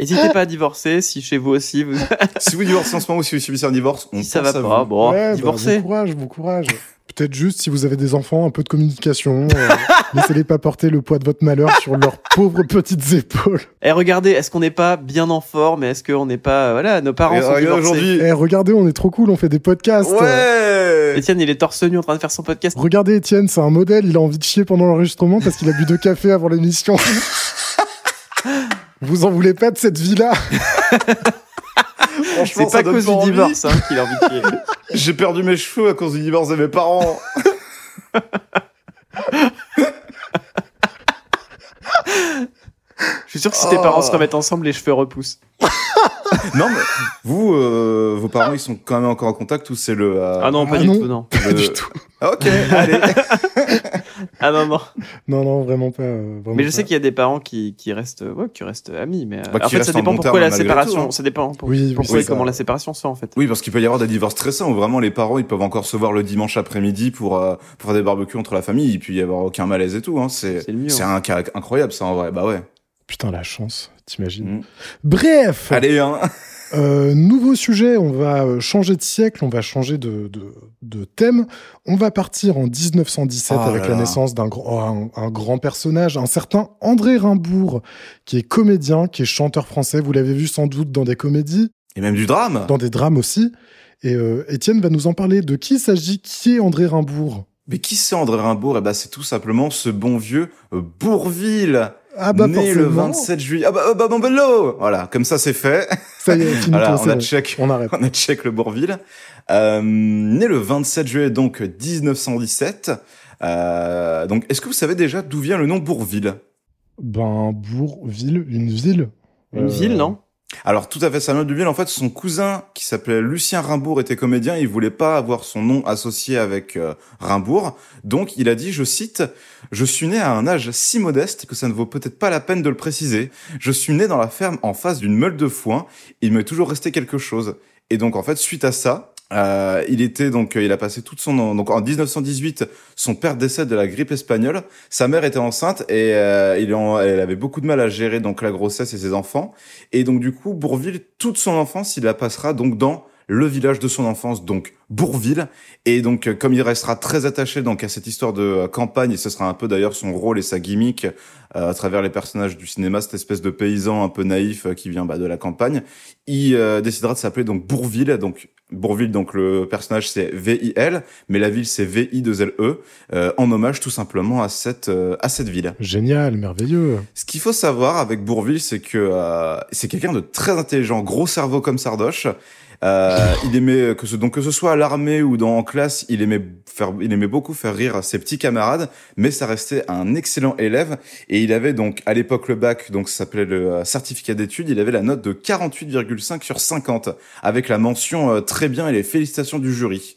N'hésitez pas à divorcer si chez vous aussi, vous, si vous divorcez en ce moment ou si vous subissez un divorce, on si ça va à pas, vous. bon, Ouais, bah, divorcez. bon courage, bon courage. Peut-être juste si vous avez des enfants, un peu de communication. euh, Laissez-les pas porter le poids de votre malheur sur leurs pauvres petites épaules. Et regardez, est-ce qu'on n'est pas bien en forme? Est-ce qu'on n'est pas, voilà, nos parents Et sont divorcés? aujourd'hui. Eh, regardez, on est trop cool, on fait des podcasts. Ouais. Étienne, il est torse nu en train de faire son podcast. Regardez Étienne, c'est un modèle, il a envie de chier pendant l'enregistrement parce qu'il a bu deux cafés avant l'émission. Vous en voulez pas de cette vie-là? Franchement, C'est pas à cause du divorce hein, qu'il a envie de. J'ai perdu mes cheveux à cause du divorce de mes parents. Je suis sûr que si tes Oh. parents se remettent ensemble, les cheveux repoussent. non, mais vous, euh, vos parents, ils sont quand même encore en contact ou c'est le. euh, Ah non, pas Ah du non. tout, non. le- Pas du tout. Ok, allez. Ah non, non. Non, non, vraiment pas. euh, vraiment Mais je pas. sais qu'il y a des parents qui, qui restent, ouais, qui restent amis, mais euh, Bah, qui en fait, restent ça en dépend bon pourquoi terme la malgré séparation. tout, hein. Ça dépend pour- Oui, oui, pourquoi c'est et comment la séparation se fait en fait. Oui, parce qu'il peut y avoir des divorces très sains où vraiment les parents, ils peuvent encore se voir le dimanche après-midi pour, euh, pour faire des barbecues entre la famille. Il peut y avoir aucun malaise et tout. Hein. C'est C'est le mieux, c'est hein. un cas incroyable, ça, en vrai. Bah ouais. Putain, la chance, t'imagines. Mm. Bref, Allez, hein. euh, nouveau sujet, on va euh, changer de siècle, on va changer de, de, de thème. On va partir en 1917 Oh avec là la là. naissance d'un oh, un, un grand personnage, un certain André Rimbourg, qui est comédien, qui est chanteur français. Vous l'avez vu sans doute dans des comédies, Et même du drame. dans des drames aussi. Et euh, Étienne va nous en parler. De qui il s'agit? Qui est André Rimbourg? Mais qui c'est André Rimbaud Eh ben, c'est tout simplement ce bon vieux euh, Bourville, Ah bah né le forcément. 27 juillet. Ah bah, ah bah bon, bello Voilà, comme ça c'est fait. Ça y est, fini voilà, on a bon. check, On arrête. on a check le Bourville. Euh, né le 27 juillet donc 1917. Euh, donc, est-ce que vous savez déjà d'où vient le nom Bourville? Ben, Bourville, une ville. Une Euh, ville, non? Alors tout à fait, Samuel Duville, en fait, son cousin qui s'appelait Lucien Rimbourg était comédien, il voulait pas avoir son nom associé avec euh, Rimbourg, donc il a dit, je cite, je suis né à un âge si modeste que ça ne vaut peut-être pas la peine de le préciser. Je suis né dans la ferme en face d'une meule de foin, il m'est toujours resté quelque chose. Et donc en fait, suite à ça, euh, il était donc, euh, il a passé toute son donc en 1918, son père décède de la grippe espagnole. Sa mère était enceinte et euh, il en, elle avait beaucoup de mal à gérer donc la grossesse et ses enfants. Et donc du coup, Bourville, toute son enfance, il la passera donc dans le village de son enfance, donc Bourville. Et donc, euh, comme il restera très attaché donc à cette histoire de euh, campagne, et ce sera un peu d'ailleurs son rôle et sa gimmick euh, à travers les personnages du cinéma, cette espèce de paysan un peu naïf euh, qui vient bah, de la campagne, il euh, décidera de s'appeler donc Bourville. Donc Bourville, donc le personnage c'est V-I-L, mais la ville c'est V-I-2-L-E, euh, en hommage tout simplement à cette à cette ville. Génial, merveilleux. Ce qu'il faut savoir avec Bourville, c'est que c'est quelqu'un de très intelligent, gros cerveau comme Sardoche. Il aimait que ce donc que ce soit à l'armée ou dans en classe, il aimait faire, il aimait beaucoup faire rire ses petits camarades, mais ça restait un excellent élève et il avait donc à l'époque le bac, donc ça s'appelait le euh, certificat d'études, il avait la note de 48,5 sur 50 avec la mention euh, très bien et les félicitations du jury.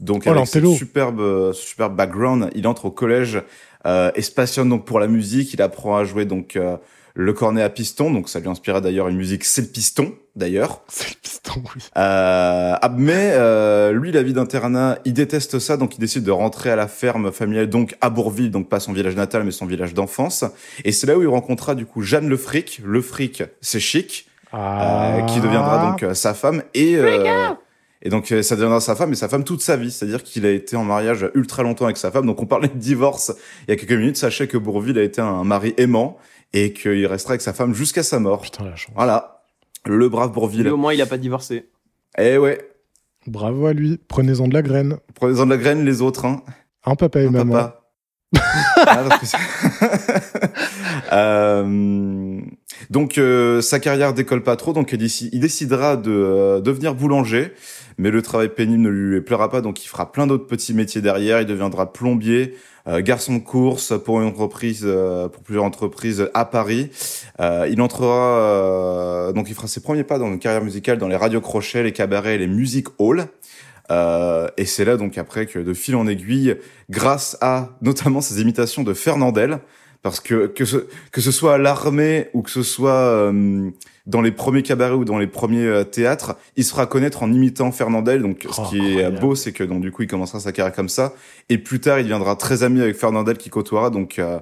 Donc Oh, avec ce superbe, euh, ce superbe background, il entre au collège euh, et se passionne donc pour la musique. Il apprend à jouer donc euh, le cornet à piston, donc ça lui inspira d'ailleurs une musique c'est le piston d'ailleurs. C'est le piston, oui. Euh, ah, mais euh, lui, la vie d'internat, il déteste ça, donc il décide de rentrer à la ferme familiale, donc à Bourville, donc pas son village natal, mais son village d'enfance. Et c'est là où il rencontrera du coup Jeanne Le Fric. Le Fric, c'est chic, euh, qui deviendra donc euh, sa femme et euh, et donc euh, ça deviendra sa femme et sa femme toute sa vie. C'est-à-dire qu'il a été en mariage ultra longtemps avec sa femme. Donc on parlait de divorce il y a quelques minutes. Sachez que Bourville a été un mari aimant et qu'il restera avec sa femme jusqu'à sa mort. Putain, la chance. Voilà, le brave Mais Bourville. au moins, il a pas divorcé. Eh ouais. Bravo à lui. Prenez-en de la graine. Prenez-en de la graine, les autres, hein. Un papa et Un maman. papa. Ah, parce que c'est- Euh, donc, euh, sa carrière décolle pas trop, donc il, déci- il décidera de euh, devenir boulanger, mais le travail pénible ne lui plaira pas, donc il fera plein d'autres petits métiers derrière. Il deviendra plombier, garçon de course pour une entreprise, euh, pour plusieurs entreprises à Paris. Euh, il entrera, euh, donc il fera ses premiers pas dans une carrière musicale dans les radios crochets, les cabarets, et les music halls. Euh, et c'est là donc après que de fil en aiguille, grâce à notamment ses imitations de Fernandel, parce que que ce, que ce soit à l'armée ou que ce soit euh, dans les premiers cabarets ou dans les premiers euh, théâtres, il se fera connaître en imitant Fernandel. Donc ce Oh, qui est beau, c'est que donc du coup il commencera sa carrière comme ça, et plus tard il deviendra très ami avec Fernandel qui côtoiera. Donc euh,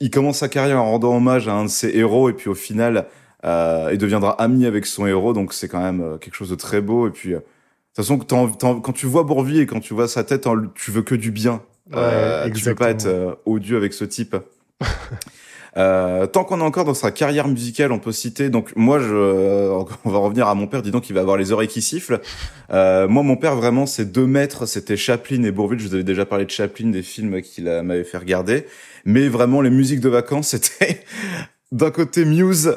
il commence sa carrière en rendant hommage à un de ses héros, et puis au final euh, il deviendra ami avec son héros. Donc c'est quand même euh, quelque chose de très beau. Et puis euh, de toute façon, quand tu vois Bourville et quand tu vois sa tête, tu veux que du bien. Euh, Ouais, tu peux pas être euh, odieux avec ce type. Euh, tant qu'on est encore dans sa carrière musicale, on peut citer. Donc moi, je, euh, on va revenir à mon père. Dis donc, il va avoir les oreilles qui sifflent. Euh, moi, mon père, vraiment, c'est deux maîtres. C'était Chaplin et Bourville. Je vous avais déjà parlé de Chaplin, des films qu'il m'avait fait regarder. Mais vraiment, les musiques de vacances, c'était d'un côté Muse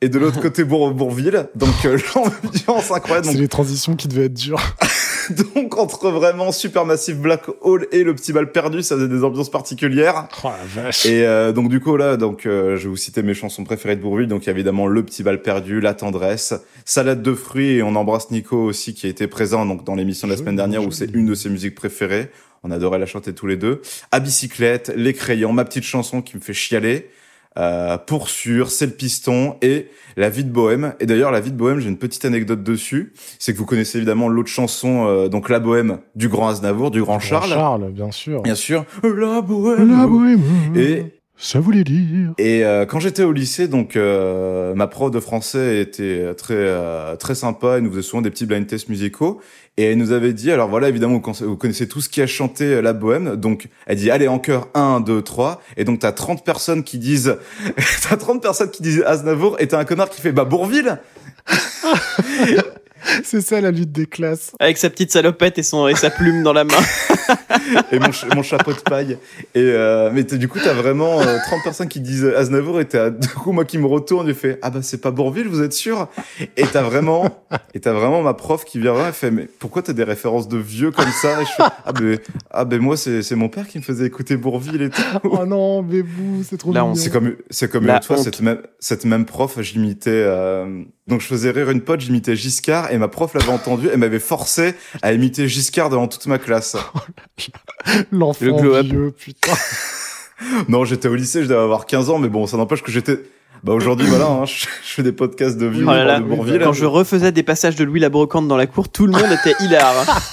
et de l'autre côté Bour- Bourville. Donc euh, l'ambiance incroyable. Donc, C'est les transitions qui devaient être dures. donc entre vraiment Supermassive Black Hole et le petit bal perdu, ça faisait des ambiances particulières. Oh la vache. Et euh, donc du coup là, donc euh, je vais vous citer mes chansons préférées de Bourville. Donc il y a évidemment le petit bal perdu, la tendresse, salade de fruits et on embrasse Nico aussi qui a été présent donc dans l'émission de la semaine dernière où c'est une de ses musiques préférées. On adorait la chanter tous les deux. À bicyclette, les crayons, ma petite chanson qui me fait chialer. Euh, pour sûr, c'est le piston et la vie de bohème. Et d'ailleurs, la vie de bohème, j'ai une petite anecdote dessus. C'est que vous connaissez évidemment l'autre chanson, euh, donc la bohème du grand Aznavour, du grand Charles. Charles, bien sûr. Bien sûr. La bohème. La bohème. Et Ça voulait dire. et euh, quand j'étais au lycée, donc euh, ma prof de français était très euh, très sympa. Elle nous faisait souvent des petits blind tests musicaux et elle nous avait dit alors voilà évidemment vous connaissez, vous connaissez tous qui a chanté euh, la bohème. Donc elle dit allez en chœur 1 2 3 et donc t'as 30 personnes qui disent t'as 30 personnes qui disent Aznavour et t'as un connard qui fait bah Bourville. C'est ça la lutte des classes. Avec sa petite salopette et, son, et sa plume dans la main. et mon, mon chapeau de paille. Et euh, mais du coup, t'as vraiment euh, 30 personnes qui disent Aznavour et t'as du coup moi qui me retourne, je fais ah bah c'est pas Bourville, vous êtes sûr? Et t'as vraiment et t'as vraiment ma prof qui vient voir, elle fait mais pourquoi t'as des références de vieux comme ça? Et je fais ah ben ah ben moi c'est c'est mon père qui me faisait écouter Bourville et tout. Oh non, bébou, c'est trop Là, on. C'est comme c'est comme honte. cette même cette même prof, j'imitais euh, donc je faisais rire une pote, j'imitais Giscard et ma prof l'avait entendu, elle m'avait forcé à imiter Giscard devant toute ma classe. L'enfant Le vieux, putain. Non, j'étais au lycée, je devais avoir 15 ans, mais bon, ça n'empêche que j'étais. Bah aujourd'hui, voilà, hein, je, je fais des podcasts de vieux Oh là là, de Bourville. Quand je refaisais des passages de Louis la Brocante dans la cour, tout le monde était hilar.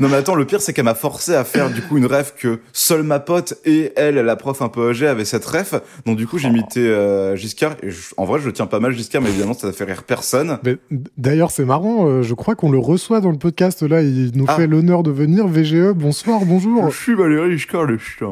Non, mais attends, le pire, c'est qu'elle m'a forcé à faire du coup une ref que seule ma pote et elle, la prof un peu âgée, avait cette ref. Donc du coup, j'imitais euh, Giscard. Et je- en vrai, je tiens pas mal Giscard, mais évidemment, ça fait rire personne. Mais, D'ailleurs, c'est marrant, euh, je crois qu'on le reçoit dans le podcast là, il nous Ah. fait l'honneur de venir. VGE, bonsoir, bonjour. Je suis Valérie Giscard le chien.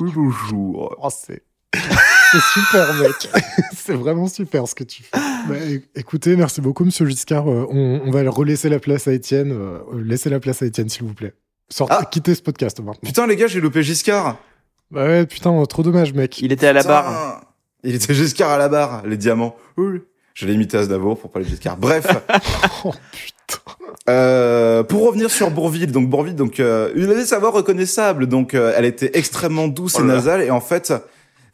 Oui, bonjour. Oh, c'est c'est super, mec. c'est vraiment super ce que tu fais. Bah, écoutez, merci beaucoup, monsieur Giscard. Euh, on, on va relaisser la place à Étienne. Euh, laissez la place à Étienne, s'il vous plaît. Sortez, Ah. quittez ce podcast maintenant. Putain, les gars, j'ai loupé Giscard. Bah ouais, putain, trop dommage, mec. Il était à la Putain. barre. Il était Giscard à la barre, les diamants. Oui. Je l'ai imité Aznavour pour parler de Giscard. Bref. Oh putain. Euh, pour revenir sur Bourville, donc Bourville, donc euh, une avait sa voix reconnaissable, donc euh, elle était extrêmement douce Oh et nasale, et en fait,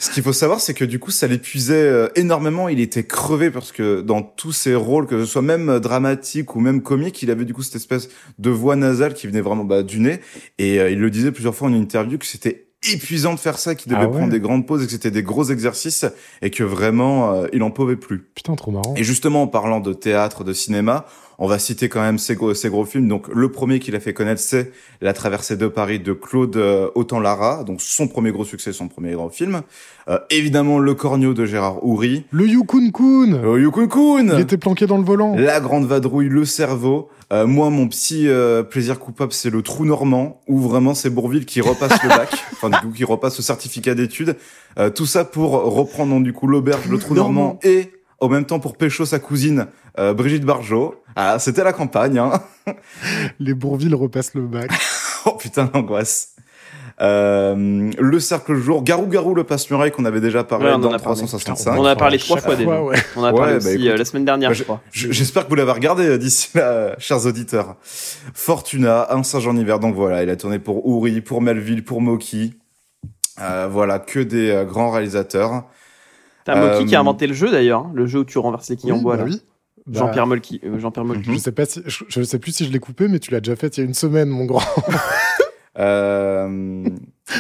Ce qu'il faut savoir, c'est que du coup, ça l'épuisait euh, énormément. Il était crevé parce que dans tous ses rôles, que ce soit même euh, dramatique ou même comique, il avait du coup cette espèce de voix nasale qui venait vraiment bah, du nez. Et euh, il le disait plusieurs fois en une interview que c'était épuisant de faire ça, qu'il devait Ah ouais. prendre des grandes pauses et que c'était des gros exercices et que vraiment, euh, il en pouvait plus. Putain, trop marrant. Et justement, en parlant de théâtre, de cinéma, on va citer quand même ces gros, ces gros films. Donc, le premier qu'il a fait connaître, c'est La traversée de Paris de Claude euh, Autant-Lara. Donc, son premier gros succès, son premier grand film. Euh, évidemment, Le Corneau de Gérard Houry. Le Yukun Kun Euh, Yukun Kun Il était planqué dans le volant. La Grande Vadrouille, Le Cerveau. Euh, moi, mon petit euh, plaisir coupable, c'est le Trou Normand, où vraiment c'est Bourville qui repasse le bac, enfin du coup qui repasse le certificat d'études. Euh, tout ça pour reprendre donc, du coup l'auberge, le Trou Normand, et en même temps pour pécho sa cousine euh, Brigitte Barjot. Ah, c'était la campagne. Hein. Les Bourville repassent le bac. oh putain, l'angoisse. Euh, le cercle jour, Garou Garou le passe-muraille qu'on avait déjà parlé Ouais, on en dans a parlé. 365. On en a parlé trois fois déjà. ouais. On a Ouais, parlé bah, aussi écoute. euh, la semaine dernière, Bah, je crois. Je- J'espère que vous l'avez regardé d'ici là, chers auditeurs. Fortuna, un singe en hiver, donc voilà, il a tourné pour Ouri, pour Melville, pour Moki. Euh, voilà, que des euh, grands réalisateurs. T'as Moki Euh, qui a inventé le jeu d'ailleurs, hein, le jeu où tu renverses les quilles en bois bah là. oui. Bah, Jean-Pierre Molki. euh, Jean-Pierre Molki. Mhm. Je sais pas si, je, je sais plus si je l'ai coupé, mais tu l'as déjà fait il y a une semaine, mon grand. Euh,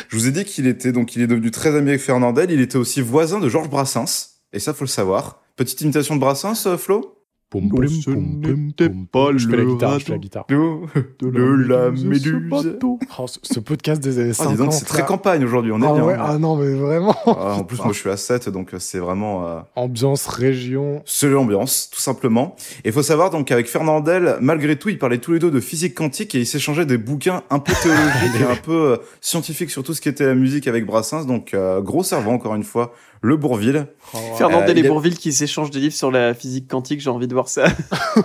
je vous ai dit qu'il était, donc il est devenu très ami avec Fernandel, il était aussi voisin de Georges Brassens. Et ça, faut le savoir. Petite imitation de Brassens, euh, Flo? Poum, ce n'était pas Je fais la le guitare, je fais la guitare. De la méduse. Oh, ce, ce podcast des années Oh, 50. dis donc, c'est très campagne aujourd'hui, on est ah bien. ouais, ah non, mais vraiment. Ah, en plus, moi, je suis à 7, donc euh, c'est vraiment... euh, Ambiance, région. C'est l'ambiance, tout simplement. Et il faut savoir donc qu'avec Fernandel, malgré tout, ils parlaient tous les deux de physique quantique et ils s'échangeaient des bouquins un peu théologiques et un peu euh, scientifiques sur tout ce qui était la musique avec Brassens. Donc euh, gros cerveau encore une fois, le Bourville. Oh, Euh, et a- Bourville qui s'échangent des livres sur la physique quantique, j'ai envie de voir ça.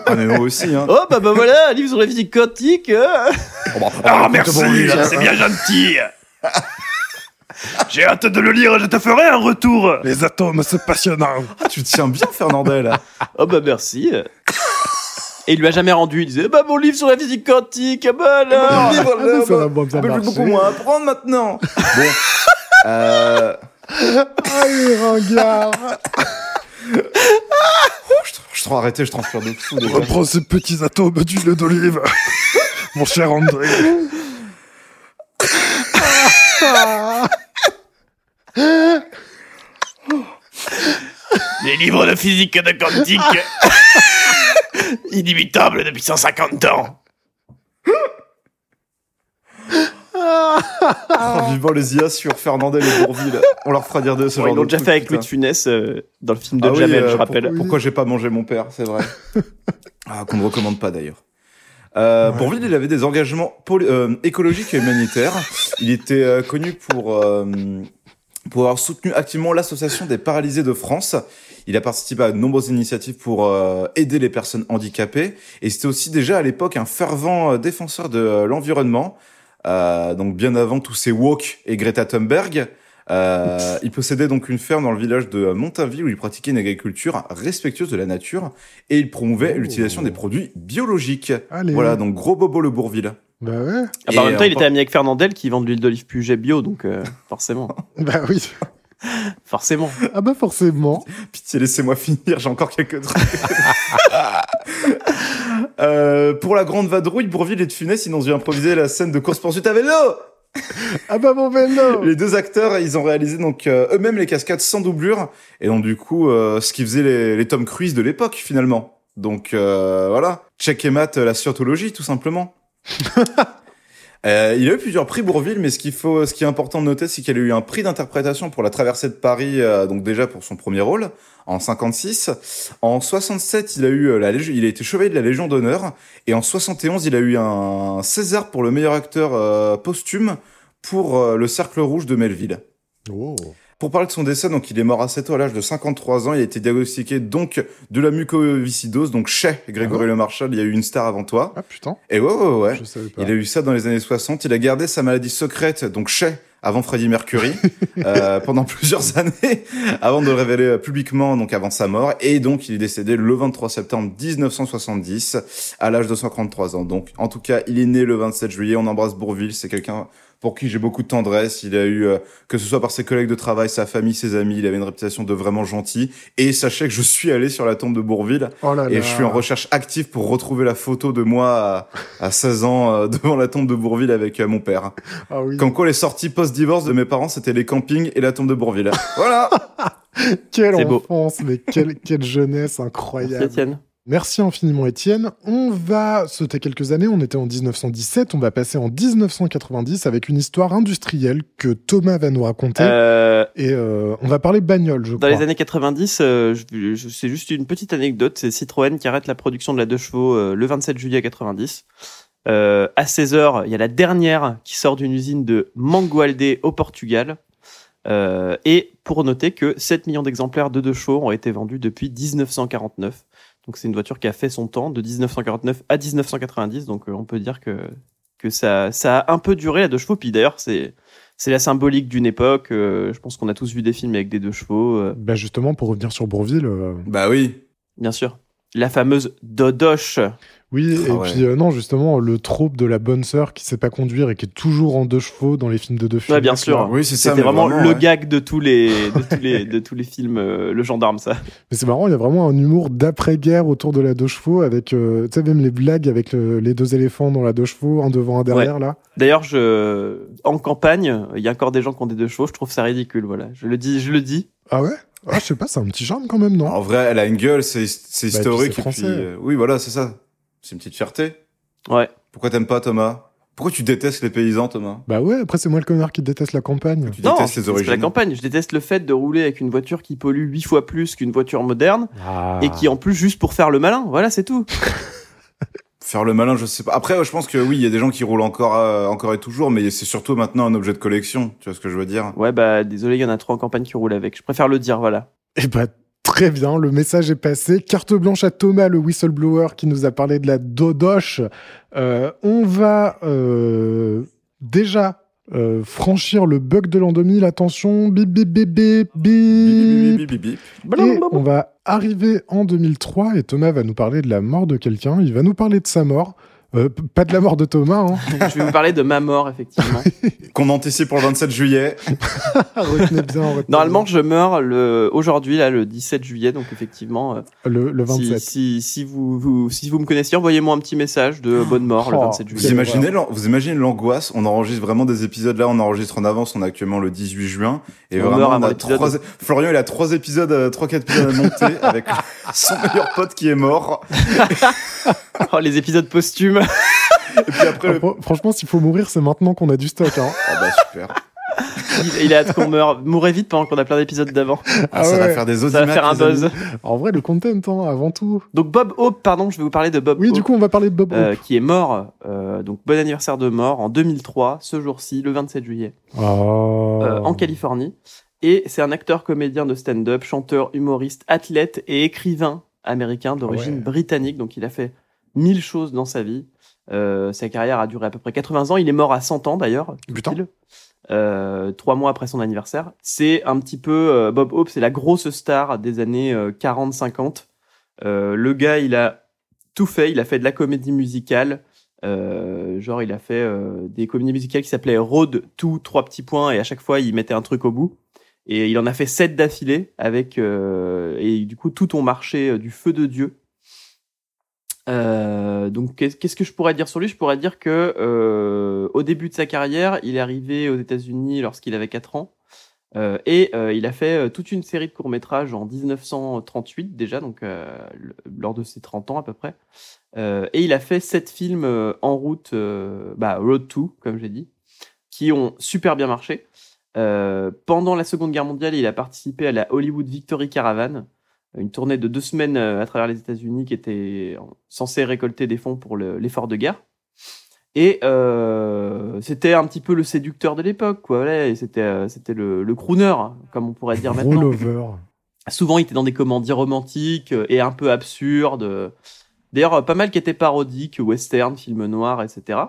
Ah mais moi aussi. Hein. oh bah bah voilà, un livre sur la physique quantique. euh. Ah, merci, c'est bien gentil. J'ai hâte de le lire, je te ferai un retour. Les atomes, c'est passionnant. Ah, tu tiens bien Fernandel. Oh bah merci. Et il lui a jamais rendu, il disait bah mon livre sur la physique quantique, ah bah alors. Ah, Ah, mais j'ai marcher. beaucoup moins à apprendre maintenant. Bon. Euh, Ah, les ringards. je, suis trop arrêté, je transpire de fou déjà. Reprends ces petits atomes d'huile d'olive. Mon cher André. Les livres de physique de quantique. Inimitables depuis 150 ans. Oh, vivant les IA sur Fernandel et Bourville. On leur fera dire de ce Bon, genre ils l'ont de déjà fait avec putain. Louis de Funès euh, dans le film de Ah oui, Jamel, euh, je rappelle. Pourquoi, pourquoi j'ai pas mangé mon père, c'est vrai. ah, qu'on ne recommande pas d'ailleurs. Euh, Ouais. Bourville, il avait des engagements euh, écologiques et humanitaires. Il était euh, connu pour, euh, pour avoir soutenu activement l'association des paralysés de France. Il a participé à de nombreuses initiatives pour euh, aider les personnes handicapées. Et c'était aussi déjà à l'époque un fervent euh, défenseur de euh, l'environnement. Euh, donc bien avant tous ces woke et Greta Thunberg. Euh, il possédait donc une ferme dans le village de Montainville où il pratiquait une agriculture respectueuse de la nature et il promouvait Oh. l'utilisation des produits biologiques. Allez. Voilà, donc gros bobo le Bourville. Bah ouais. Ah bah, en même temps, il était ami avec Fernandel qui vend de l'huile d'olive Puget bio, donc euh, forcément, Bah oui. forcément. Ah bah forcément. Pitié, laissez-moi finir, j'ai encore quelques trucs. Euh, pour la grande vadrouille, Bourville et de Funès, ils ont dû improviser la scène de course-poursuite à vélo Ah bah mon vélo. Les deux acteurs, ils ont réalisé donc euh, eux-mêmes les cascades sans doublure, et donc du coup, euh, ce qui faisait les, les Tom Cruise de l'époque finalement. Donc euh, voilà, check et mat, la scientologie tout simplement. Euh, il a eu plusieurs prix Bourville, mais ce qu'il faut, ce qui est important de noter, c'est qu'il a eu un prix d'interprétation pour la traversée de Paris, euh, donc déjà pour son premier rôle en 56. En 67, il a eu euh, il a été chevalier de la Légion d'honneur, et en 71, il a eu un César pour le meilleur acteur euh, posthume pour euh, le Cercle Rouge de Melville. Oh. Pour parler de son décès, donc il est mort assez tôt à l'âge de 53 ans. Il a été diagnostiqué donc de la mucoviscidose, donc chez Grégory Le Marchal. Il y a eu une star avant toi. Ah putain. Et ouais, ouais, ouais. Je savais pas. Il a eu ça dans les années 60. Il a gardé sa maladie secrète, donc chez avant Freddie Mercury, euh, pendant plusieurs années, avant de le révéler euh, publiquement, donc avant sa mort. Et donc, il est décédé le 23 septembre 1970, à l'âge de 133 ans. Donc, en tout cas, il est né le 27 juillet. On embrasse Bourville. C'est quelqu'un pour qui j'ai beaucoup de tendresse. Il a eu, euh, que ce soit par ses collègues de travail, sa famille, ses amis, il avait une réputation de vraiment gentil. Et sachez que je suis allé sur la tombe de Bourville Oh là et là. je suis en recherche active pour retrouver la photo de moi à, à 16 ans euh, devant la tombe de Bourville avec euh, mon père. Ah oui. Comme quoi les sorties post-divorce de mes parents, c'était les campings et la tombe de Bourville. Voilà Quelle C'est beau. enfance, mais quelle, quelle jeunesse Merci incroyable. Étienne. Merci infiniment Étienne. On va sauter quelques années, on était en 1917, on va passer en 1990 avec une histoire industrielle que Thomas va nous raconter. Euh, Et euh, on va parler bagnole, je Dans crois. les années 90, euh, je- je- c'est juste une petite anecdote, c'est Citroën qui arrête la production de la deux chevaux euh, le 27 juillet 90. Euh, à 16h, il y a la dernière qui sort d'une usine de Mangualde au Portugal. Euh, et pour noter que 7 millions d'exemplaires de deux chevaux ont été vendus depuis 1949. Donc c'est une voiture qui a fait son temps de 1949 à 1990. Donc euh, on peut dire que, que ça, ça a un peu duré la deux chevaux. Puis d'ailleurs, c'est, c'est la symbolique d'une époque. Euh, je pense qu'on a tous vu des films avec des deux chevaux. euh, Bah justement, pour revenir sur Bourville, euh, Bah oui Bien sûr. La fameuse Dodoche. Oui, Ah et ouais. puis euh, non, justement, le trope de la bonne sœur qui sait pas conduire et qui est toujours en deux chevaux dans les films de deux films. Ouais, bien sûr. Oui, c'est ça. C'était vraiment, le ouais. gag de tous les, de tous les, de tous les films, euh, le gendarme, ça. Mais c'est marrant, il y a vraiment un humour d'après-guerre autour de la deux chevaux avec, euh, tu sais, même les blagues avec le- les deux éléphants dans la deux chevaux, un devant, un derrière, là. D'ailleurs, je, en campagne, il y a encore des gens qui ont des deux chevaux. Je trouve ça ridicule, voilà. Je le dis, je le dis. Ah ouais? Ah, je sais pas, c'est un petit charme quand même, non? En vrai, elle a une gueule, c'est c'est Bah, historique. puis et puis, euh, oui, voilà, c'est ça. C'est une petite fierté. Ouais. Pourquoi t'aimes pas Thomas? Pourquoi tu détestes les paysans, Thomas? Bah ouais, après c'est moi le connard qui déteste la campagne. Tu Non, détestes je les déteste pas la origines campagne. Je déteste le fait de rouler avec une voiture qui pollue huit fois plus qu'une voiture moderne Ah. et qui en plus juste pour faire le malin. Voilà, c'est tout. Faire le malin, je sais pas. Après, je pense que oui, il y a des gens qui roulent encore, euh, encore et toujours, mais c'est surtout maintenant un objet de collection. Tu vois ce que je veux dire? Ouais, bah, désolé, il y en a trop en campagne qui roulent avec. Je préfère le dire, voilà. Eh bah, très bien, le message est passé. Carte blanche à Thomas, le whistleblower, qui nous a parlé de la dodoche. Euh, on va euh, déjà euh, franchir le bug de l'an 2000. Attention, bip, bip, bip, bip, bip. Bip, bip, bip, bip. Et on va arriver en 2003 et Thomas va nous parler de la mort de quelqu'un. Il va nous parler de sa mort. Euh, pas de la mort de Thomas, hein. Je vais vous parler de ma mort, effectivement. Qu'on anticipe pour le 27 juillet. retenez bien. retenez Normalement, je meurs le aujourd'hui là le 17 juillet, donc effectivement, euh, le, le si, 27. si, si vous, vous si vous me connaissiez, envoyez-moi un petit message de bonne mort le Oh, 27 Vous juillet. Imaginez, vous imaginez l'angoisse On enregistre vraiment des épisodes là, on enregistre en avance. On est actuellement le 18 juin et On vraiment on a trois. Florian, il a trois épisodes, euh, trois quatre épisodes à monter avec son meilleur pote qui est mort. Oh, les épisodes posthumes. Et puis après, Ah, le... franchement, s'il faut mourir, c'est maintenant qu'on a du stock. Hein. oh bah super. Il, il a hâte qu'on meure. Mourrez vite pendant qu'on a plein d'épisodes d'avant. Ah, Ah ça ouais. va faire des Ça audimacs. va faire un buzz. En vrai, le content, hein, avant tout. Donc Bob Hope, pardon, je vais vous parler de Bob Oui, Hope, du coup, on va parler de Bob Hope. euh, qui est mort. euh, donc bon anniversaire de mort en 2003, ce jour-ci, le 27 juillet, Oh. euh, en Californie. Et c'est un acteur, comédien de stand-up, chanteur, humoriste, athlète et écrivain américain d'origine Ouais. britannique. Donc il a fait mille choses dans sa vie. Euh, sa carrière a duré à peu près 80 ans. Il est mort à 100 ans d'ailleurs. Euh, trois mois après son anniversaire. C'est un petit peu euh, Bob Hope, c'est la grosse star des années euh, 40-50. Euh, le gars, il a tout fait. Il a fait de la comédie musicale. Euh, genre, il a fait euh, des comédies musicales qui s'appelaient Road to trois petits points et à chaque fois, il mettait un truc au bout. Et il en a fait sept d'affilée avec euh, et du coup tout ont marché euh, du feu de Dieu. Euh, donc qu'est- qu'est-ce que je pourrais dire sur lui? Je pourrais dire que euh, au début de sa carrière, il est arrivé aux États-Unis lorsqu'il avait 4 ans euh, et euh, il a fait euh, toute une série de courts métrages en 1938 déjà, donc lors de ses 30 ans à peu près. Et il a fait sept films en route, bah, Road to comme j'ai dit, qui ont super bien marché. Pendant la Seconde Guerre mondiale, il a participé à la Hollywood Victory Caravan, une tournée de deux semaines euh, à travers les États-Unis qui était en- censée récolter des fonds pour le- l'effort de guerre. Et euh, c'était un petit peu le séducteur de l'époque, quoi. Voilà, c'était euh, c'était le, le crooner, comme on pourrait dire maintenant. Rollover. Souvent, il était dans des comédies romantiques et un peu absurdes. D'ailleurs, pas mal qui étaient parodiques, western, films noirs, etc.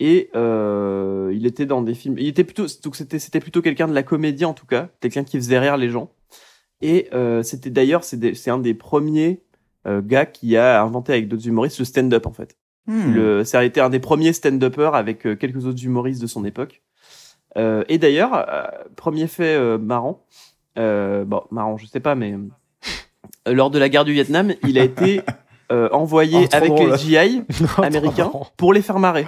Et euh, il était dans des films. Il était plutôt, donc c'était c'était plutôt quelqu'un de la comédie en tout cas, quelqu'un qui faisait rire les gens. Et euh, c'était d'ailleurs c'est un des premiers euh, gars qui a inventé avec d'autres humoristes le stand-up en fait. Hmm. Le, ça a été un des premiers stand-uppers avec euh, quelques autres humoristes de son époque. Euh, et d'ailleurs, euh, premier fait euh, marrant, euh, bon, marrant, je sais pas, mais lors de la guerre du Vietnam, il a été euh, envoyé Oh, avec drôle. les GI américains pour les faire marrer.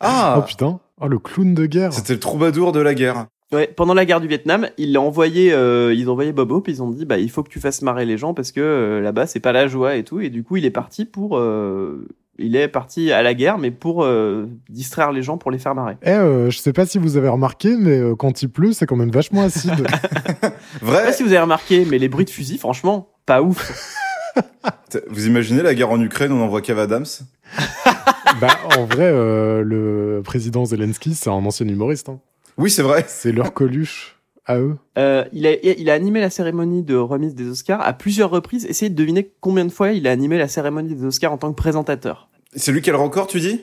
Ah, Oh putain. Oh, le clown de guerre. c'était le troubadour de la guerre. Ouais, pendant la guerre du Vietnam, il l'a envoyé, euh, ils ont envoyé Bob Hope, ils ont dit bah il faut que tu fasses marrer les gens parce que euh, là-bas c'est pas la joie et tout, et du coup il est parti pour, euh, il est parti à la guerre mais pour euh, distraire les gens pour les faire marrer. Eh, euh, je sais pas si vous avez remarqué, mais euh, quand il pleut, c'est quand même vachement acide. Je sais pas Vrai si vous avez remarqué, mais les bruits de fusil, franchement, pas ouf. Vous imaginez la guerre en Ukraine, on envoie Kev Adams? Bah, en vrai, euh, le président Zelensky, c'est un ancien humoriste. hein. Oui, c'est vrai. C'est leur Coluche à eux. Euh, il, a, il a animé la cérémonie de remise des Oscars à plusieurs reprises. Essayez de deviner combien de fois il a animé la cérémonie des Oscars en tant que présentateur. C'est lui qui a le record, tu dis?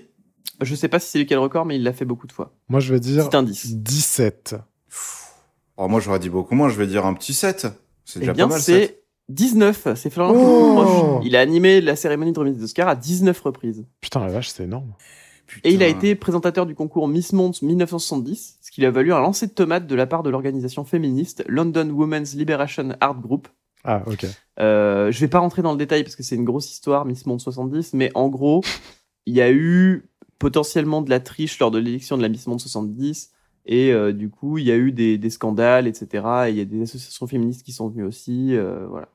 Je sais pas si c'est lui qui a le record, mais il l'a fait beaucoup de fois. Moi, je vais dire Petit indice. 17. Oh, moi, j'aurais dit beaucoup moins, je vais dire un petit 7. C'est Eh déjà bien, pas mal, 7. c'est 19. C'est Florian qui est Oh. Il a animé la cérémonie de remise des Oscars à 19 reprises. Putain, la vache, c'est énorme. Putain. Et il a été présentateur du concours Miss Monde 1970, ce qui lui a valu un lancer de tomates de la part de l'organisation féministe London Women's Liberation Art Group. Ah, ok. Euh, je vais pas rentrer dans le détail parce que c'est une grosse histoire, Miss Monde 70, mais en gros, il y a eu potentiellement de la triche lors de l'élection de la Miss Monde 70, et euh, du coup, il y a eu des, des scandales, etc. Et il y a des associations féministes qui sont venues aussi, euh, voilà.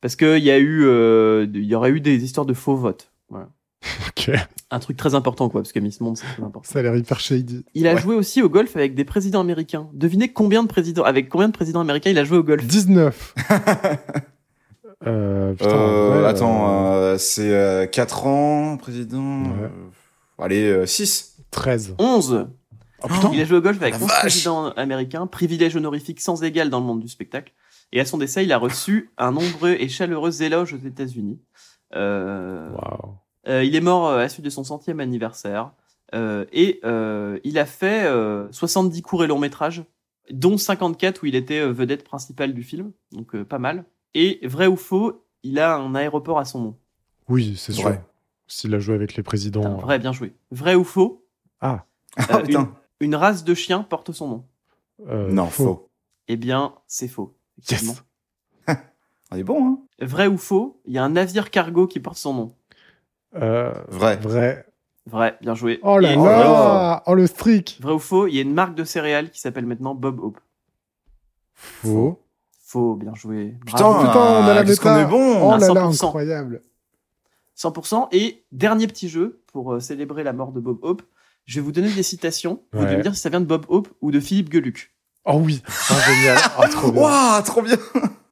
Parce que il y a eu, euh, il y aurait eu des histoires de faux votes. Voilà. Un truc très important, quoi, parce que Miss Monde, c'est très important. Ça a l'air hyper shady. Il a Ouais. joué aussi au golf avec des présidents américains. Devinez combien de présidents, avec combien de présidents américains il a joué au golf? 19. euh, putain, Euh, ouais, attends, euh, c'est euh, 4 ans, président. Ouais. euh, allez, 6. 13. 11 Oh putain Il a joué au golf avec La 11 vache présidents américains, privilège honorifique sans égal dans le monde du spectacle. Et à son décès, il a reçu un nombreux et chaleureux éloge aux États-Unis. Euh, Waouh. Euh, il est mort euh, à la suite de son centième anniversaire. Euh, et euh, il a fait euh, 70 courts et longs métrages, dont 54 où il était euh, vedette principale du film. Donc euh, pas mal. Et vrai ou faux, il a un aéroport à son nom. Oui, c'est sûr. Vrai. S'il a joué avec les présidents. Putain, vrai, bien joué. Vrai ou faux, Ah, putain. une race de chiens porte son nom. euh, non, faux. Eh bien, c'est faux. Yes. On est bon, hein Vrai ou faux, il y a un navire cargo qui porte son nom. Euh, Vrai. vrai. Vrai, bien joué. Oh là Oh là Oh le streak Vrai ou faux, il y a une marque de céréales qui s'appelle maintenant Bob Hope. Faux. Faux, bien joué. Putain, Bravo. putain, on a la qu'est-ce qu'on méta. est bon Oh là là, 100%. incroyable 100%. Et dernier petit jeu pour euh, célébrer la mort de Bob Hope. Je vais vous donner des citations. Vous Ouais. devez me dire si ça vient de Bob Hope ou de Philippe Geluc. Oh oui oh, Génial Oh, trop bien Waouh, trop bien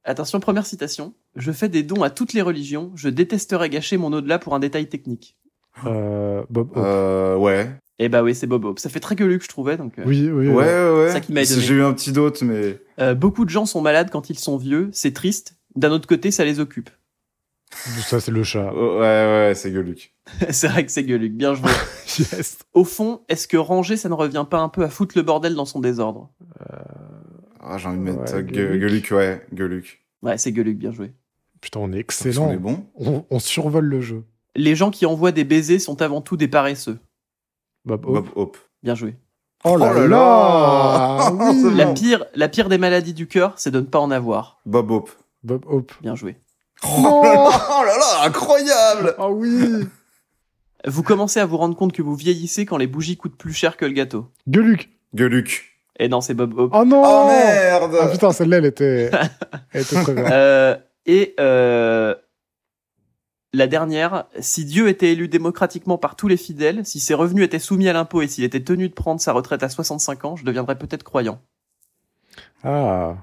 Attention, première citation. Je fais des dons à toutes les religions. Je détesterais gâcher mon au-delà pour un détail technique. Euh, Bob Hope. Euh, ouais. Eh bah oui, c'est Bob Hope. Ça fait très Geluc, je trouvais. Donc, euh, Oui, oui. Ouais, ouais. ça qui m'a étonné. J'ai eu un petit doute, mais. euh, beaucoup de gens sont malades quand ils sont vieux. C'est triste. D'un autre côté, ça les occupe. Ça, c'est le chat. Ouais, ouais, c'est Geluc. c'est vrai que c'est Geluc. Bien joué. Yes Au fond, est-ce que ranger, ça ne revient pas un peu à foutre le bordel dans son désordre? Ah, j'ai envie de mettre Ouais, euh, ouais. Ouais, c'est Geluc, bien joué. Putain, on est On excellent. est bon. On, on survole le jeu. Les gens qui envoient des baisers sont avant tout des paresseux. Bob Hope. Bob Hope. Bien joué. Oh là Oh là là, là. oui. C'est La pire, la pire des maladies du cœur, c'est de ne pas en avoir. Bob Hope. Bob Hope. Bien joué. Oh là là, oh là là, incroyable Oh oui Vous commencez à vous rendre compte que vous vieillissez quand les bougies coûtent plus cher que le gâteau. Gueuluc Geluc. Et non, c'est Bob Hope. Oh non Oh merde Ah putain, celle-là, elle était... elle était très bien. Euh, et euh, la dernière, si Dieu était élu démocratiquement par tous les fidèles, si ses revenus étaient soumis à l'impôt et s'il était tenu de prendre sa retraite à 65 ans, je deviendrais peut-être croyant. Ah,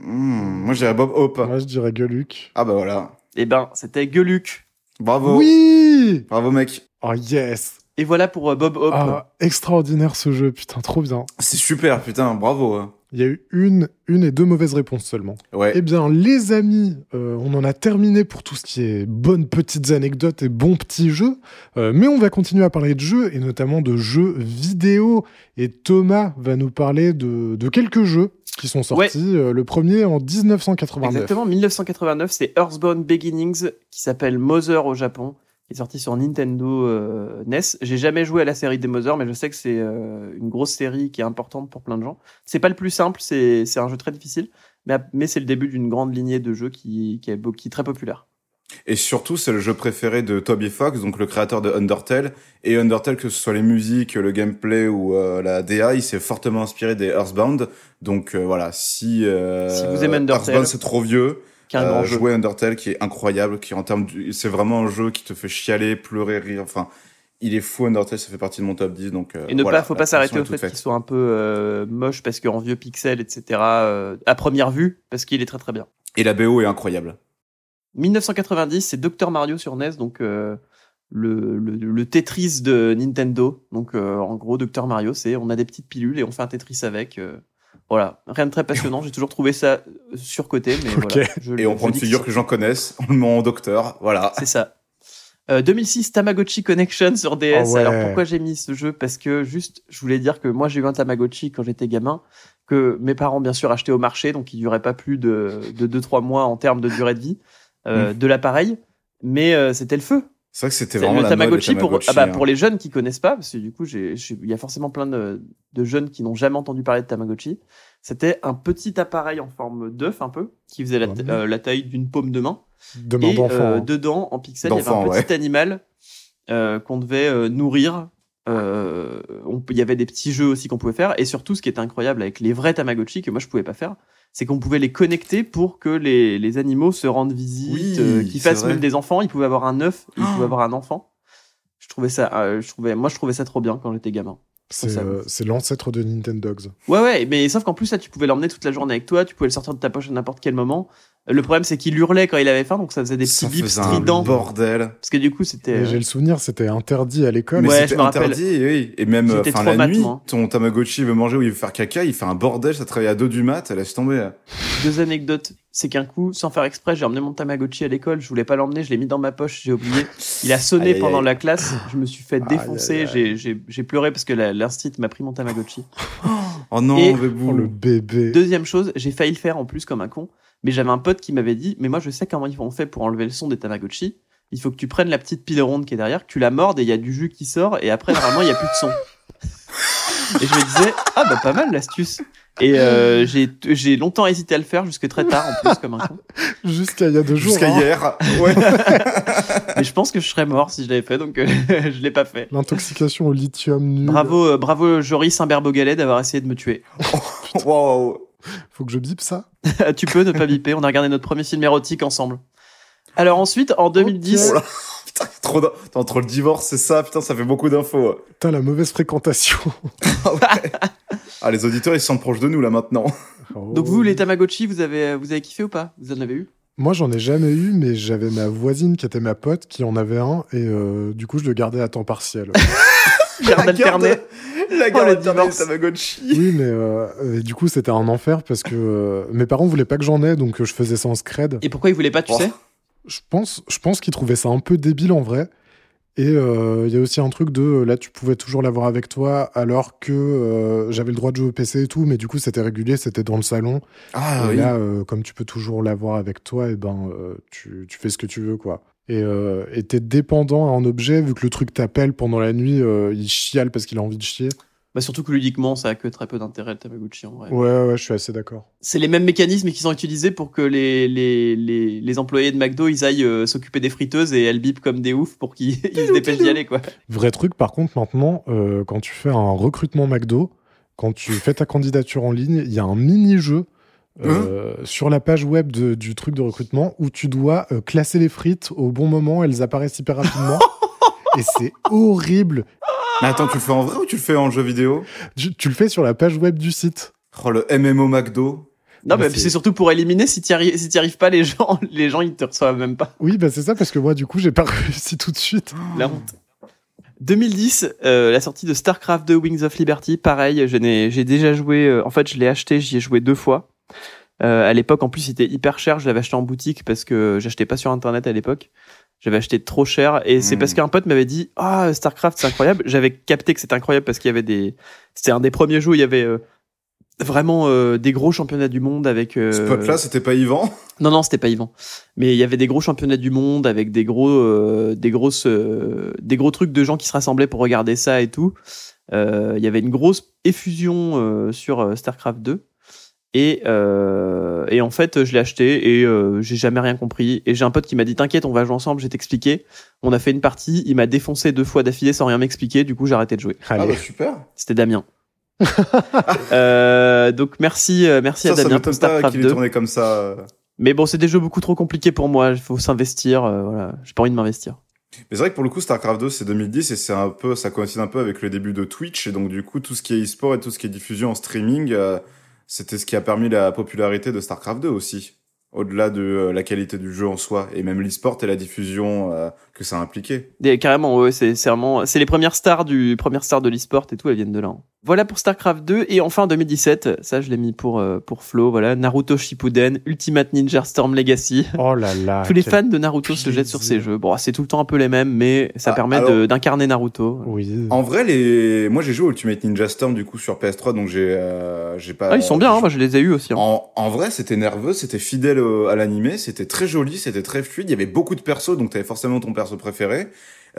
Hmm, Moi, j'ai Bob Hope. moi je dirais Gueuluc. Ah bah voilà. Eh ben, c'était Geluc. Bravo. Oui Bravo, mec. Oh yes Et voilà pour euh, Bob Hope. Ah, extraordinaire ce jeu, putain, trop bien. C'est super, putain, bravo. hein. Il y a eu une, une et deux mauvaises réponses seulement. Ouais. Eh bien, les amis, euh, on en a terminé pour tout ce qui est bonnes petites anecdotes et bons petits jeux. Euh, mais on va continuer à parler de jeux, et notamment de jeux vidéo. Et Thomas va nous parler de, de quelques jeux qui sont sortis. Euh, le premier en 1989. Exactement, 1989, c'est Earthbound Beginnings qui s'appelle Mother au Japon. Qui est sorti sur Nintendo euh, NES. J'ai jamais joué à la série des Mother, mais je sais que c'est euh, une grosse série qui est importante pour plein de gens. C'est pas le plus simple, c'est un jeu très difficile, mais, mais c'est le début d'une grande lignée de jeux qui, qui, est, beau- qui est très populaire. Et surtout, c'est le jeu préféré de Toby Fox, donc le créateur de Undertale. Et Undertale, que ce soit les musiques, le gameplay ou euh, la DA, il s'est fortement inspiré des Earthbound. Donc euh, voilà, si, euh, Si vous aimez Undertale, Earthbound c'est trop vieux, Qui un euh, grand jeu. jouez Undertale qui est incroyable, qui en termes, de- c'est vraiment un jeu qui te fait chialer, pleurer, rire. Enfin, il est fou Undertale, ça fait partie de mon top 10. Donc euh, Et ne voilà, pas, faut pas s'arrêter au fait qu'il soit un peu euh, moche parce qu'en vieux pixels, etc. euh, à première vue, parce qu'il est très très bien. Et la BO est incroyable. 1990, c'est Dr Mario sur NES, donc le, le, le Tetris de Nintendo. Donc en gros, Dr Mario, c'est on a des petites pilules et on fait un Tetris avec. Voilà, rien de très passionnant. J'ai toujours trouvé ça euh, surcoté, mais voilà. je- Et on je prend une que figure que les gens connaissent, on le met en docteur, voilà. C'est ça. Euh, 2006, Tamagotchi Connection sur DS. Ah ouais. Alors pourquoi j'ai mis ce jeu? Parce que juste, je voulais dire que moi j'ai eu un Tamagotchi quand j'étais gamin, que mes parents bien sûr achetaient au marché, donc il durait pas plus de 2-3 mois en termes de durée de vie euh, de l'appareil, mais euh, c'était le feu. C'est vrai que c'était vraiment le la mode, Tamagotchi, pour, ah bah, hein. pour les jeunes qui connaissent pas, parce que du coup, il y a forcément plein de, de jeunes qui n'ont jamais entendu parler de Tamagotchi. C'était un petit appareil en forme d'œuf un peu, qui faisait la, Ouais. euh, la taille d'une paume de main. De main Et d'enfant. euh, hein. dedans, en pixels, il y avait un petit animal euh, qu'on devait euh, nourrir. Euh, Il y avait des petits jeux aussi qu'on pouvait faire. Et surtout, ce qui était incroyable avec les vrais Tamagotchi, que moi je pouvais pas faire, c'est qu'on pouvait les connecter pour que les, les animaux se rendent visite, Oui, euh, qu'ils fassent vrai. même des enfants. Ils pouvaient avoir un œuf, ils Oh. pouvaient avoir un enfant. Je trouvais ça, euh, je trouvais, moi je trouvais ça trop bien quand j'étais gamin. C'est ça, euh, c'est l'ancêtre de Nintendogs. Ouais, ouais, mais sauf qu'en plus, là, tu pouvais l'emmener toute la journée avec toi, tu pouvais le sortir de ta poche à n'importe quel moment. Le problème, c'est qu'il hurlait quand il avait faim, donc ça faisait des petits Ça bips stridents. bordel. Parce que du coup, c'était. J'ai le souvenir, c'était interdit à l'école. Mais Ouais, je c'était interdit, oui. Et même, enfin, la mat, nuit, moi. ton Tamagotchi veut manger ou il veut faire caca, il fait un bordel, ça travaille à 2 du mat, laisse tomber. Deux anecdotes. C'est qu'un coup, sans faire exprès, j'ai emmené mon Tamagotchi à l'école. Je voulais pas l'emmener, je l'ai mis dans ma poche, j'ai oublié. Il a sonné Aïe, pendant aïe. la classe. Je me suis fait Aïe, défoncer. J'ai- pleuré parce que l'instit m'a pris mon Tamagotchi. Oh non, Et-. Oh, le bébé. Deuxième chose, j'ai failli le faire en plus comme un con. Mais j'avais un pote qui m'avait dit, mais moi je sais comment on fait pour enlever le son des Tamagotchi. Il faut que tu prennes la petite pile ronde qui est derrière, que tu la mordes et il y a du jus qui sort et après normalement il y a plus de son. Et je me disais, ah bah pas mal l'astuce. Et euh, j'ai j'ai longtemps hésité à le faire jusque très tard en plus comme un con. Jusqu'à il y a deux jours. Jusqu'à hein. hier. Ouais. Mais je pense que je serais mort si je l'avais fait, donc euh, je l'ai pas fait. L'intoxication au lithium nul. Bravo, euh, bravo Joris Imbert-Bogalet d'avoir essayé de me tuer. wow. Faut que je bip ça. tu peux ne pas biper, on a regardé notre premier film érotique ensemble. Alors ensuite, en 2010, Oh là. Putain, trop entre le divorce, c'est ça, putain, ça fait beaucoup d'infos. Putain, la mauvaise fréquentation. Ah, les auditeurs, ils sont proches de nous, là, maintenant. Oh. donc vous les Tamagotchi, vous avez, vous avez kiffé ou pas? Vous en avez eu? Moi, j'en ai jamais eu, mais j'avais ma voisine qui était ma pote qui en avait un, et euh, du coup, je le gardais à temps partiel. Garde alternée. La Oh, divorce. des Tamagotchi. oui, mais euh, et du coup, c'était un enfer parce que euh, mes parents voulaient pas que j'en ai, donc euh, je faisais ça en scred. Et pourquoi ils voulaient pas, tu Oh. sais? Je pense, je pense qu'ils trouvaient ça un peu débile en vrai. Et euh, il y a aussi un truc de euh, là, tu pouvais toujours l'avoir avec toi, alors que euh, j'avais le droit de jouer au PC et tout, mais du coup, c'était régulier, c'était dans le salon. Ah et oui. là, euh, comme tu peux toujours l'avoir avec toi, et ben, euh, tu, tu fais ce que tu veux, quoi. Et euh, t'es dépendant à un objet, vu que le truc t'appelle pendant la nuit, euh, il chiale parce qu'il a envie de chier. Bah surtout que ludiquement, ça a que très peu d'intérêt le Tamagotchi en vrai. Ouais, ouais, je suis assez d'accord. C'est les mêmes mécanismes qui sont utilisés pour que les, les, les, les employés de McDo ils aillent euh, s'occuper des friteuses et elles bipent comme des oufs pour qu'ils ils se dépêchent d'y aller quoi. Vrai truc, par contre, maintenant, euh, quand tu fais un recrutement McDo, quand tu fais ta candidature en ligne, il y a un mini-jeu euh, sur la page web de- du truc de recrutement où tu dois euh, classer les frites au bon moment, elles apparaissent hyper rapidement. Et c'est horrible. Mais attends, tu le fais en vrai ou tu le fais en jeu vidéo? Tu, tu le fais sur la page web du site. Oh, le MMO McDo. Non, Mais mais c'est- surtout pour éliminer si tu arrives si arrives pas les gens, les gens ils te reçoivent même pas. Oui, bah c'est ça, parce que moi, du coup, j'ai pas réussi tout de suite. La honte. 2010, euh, la sortie de StarCraft 2 Wings of Liberty, pareil, je n'ai- j'ai déjà joué, euh, en fait je l'ai acheté, j'y ai joué deux fois. Euh, à l'époque, en plus, il était hyper cher, je l'avais acheté en boutique parce que j'achetais pas sur internet à l'époque. J'avais acheté trop cher et c'est Mm. parce qu'un pote m'avait dit Ah, StarCraft, c'est incroyable. J'avais capté que c'était incroyable parce qu'il y avait des. C'était un des premiers jeux où il y avait euh, vraiment euh, des gros championnats du monde avec. euh, Ce pote-là, c'était pas Yvan? Non, non, c'était pas Yvan. Mais il y avait des gros championnats du monde avec des gros, des grosses, des gros trucs de gens qui se rassemblaient pour regarder ça et tout. Il y avait une grosse effusion sur Starcraft 2. Et, euh, et en fait, je l'ai acheté et euh, j'ai jamais rien compris. Et j'ai un pote qui m'a dit T'inquiète, on va jouer ensemble, je vais t'expliquer. On a fait une partie, il m'a défoncé deux fois d'affilée sans rien m'expliquer. Du coup, j'ai arrêté de jouer. Ah Allez. bah super C'était Damien. euh, donc merci, euh, merci Ça, à Damien pour pas Starcraft qu'il ait 2. tourné comme ça. Mais bon, c'est des jeux beaucoup trop compliqués pour moi. Il faut s'investir. euh, voilà, j'ai pas envie de m'investir. Mais c'est vrai que pour le coup, StarCraft 2, c'est 2010 et c'est un peu, ça coïncide un peu avec le début de Twitch. Et donc, du coup, tout ce qui est e-sport et tout ce qui est diffusion en streaming, euh, c'était ce qui a permis la popularité de StarCraft 2 aussi. Au-delà de euh, la qualité du jeu en soi et même l'e-sport et la diffusion euh, que ça impliquait. Carrément, ouais, c'est c'est vraiment, c'est les premières stars du premières stars de l'e-sport et tout, elles viennent de là. hein. Voilà pour Starcraft 2 et enfin 2017, ça je l'ai mis pour euh, pour Flo. Voilà, Naruto Shippuden, Ultimate Ninja Storm Legacy. Oh là là. Tous les fans de Naruto se jettent sur ces jeux. Bon, c'est tout le temps un peu les mêmes, mais ça Ah, permet alors- d'incarner Naruto. Oui. En vrai, les, moi j'ai joué Ultimate Ninja Storm du coup sur PS3, donc j'ai, euh, j'ai pas. Ah, ils sont bien, hein, moi je les ai eu aussi. hein. En, en vrai, c'était nerveux, c'était fidèle au- à l'animé, c'était très joli, c'était très fluide. Il y avait beaucoup de persos, donc t'avais forcément ton perso préféré.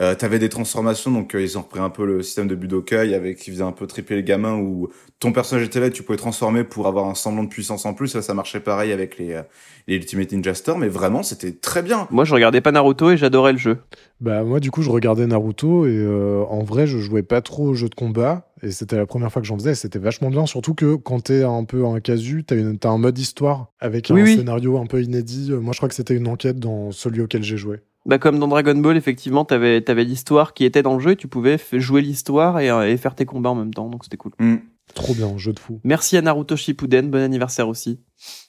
Euh, t'avais des transformations, donc euh, ils ont repris un peu le système de Budokai avec qui faisait un peu triper les gamins où ton personnage était là, et tu pouvais transformer pour avoir un semblant de puissance en plus. Là, ça marchait pareil avec les, euh, les Ultimate Ninja Storm, mais vraiment, c'était très bien. Moi, je regardais pas Naruto et j'adorais le jeu. Bah moi du coup je regardais Naruto et euh, en vrai je jouais pas trop aux jeux de combat et c'était la première fois que j'en faisais et c'était vachement bien surtout que quand t'es un peu un casu t'as une- un mode histoire avec Oui, un oui. scénario un peu inédit. Moi je crois que c'était une enquête dans celui auquel j'ai joué. Bah, comme dans Dragon Ball, effectivement, t'avais avais, l'histoire qui était dans le jeu et tu pouvais jouer l'histoire et, euh, et faire tes combats en même temps, donc c'était cool. Hmm. Trop bien, jeu de fou. Merci à Naruto Shippuden, bon anniversaire aussi.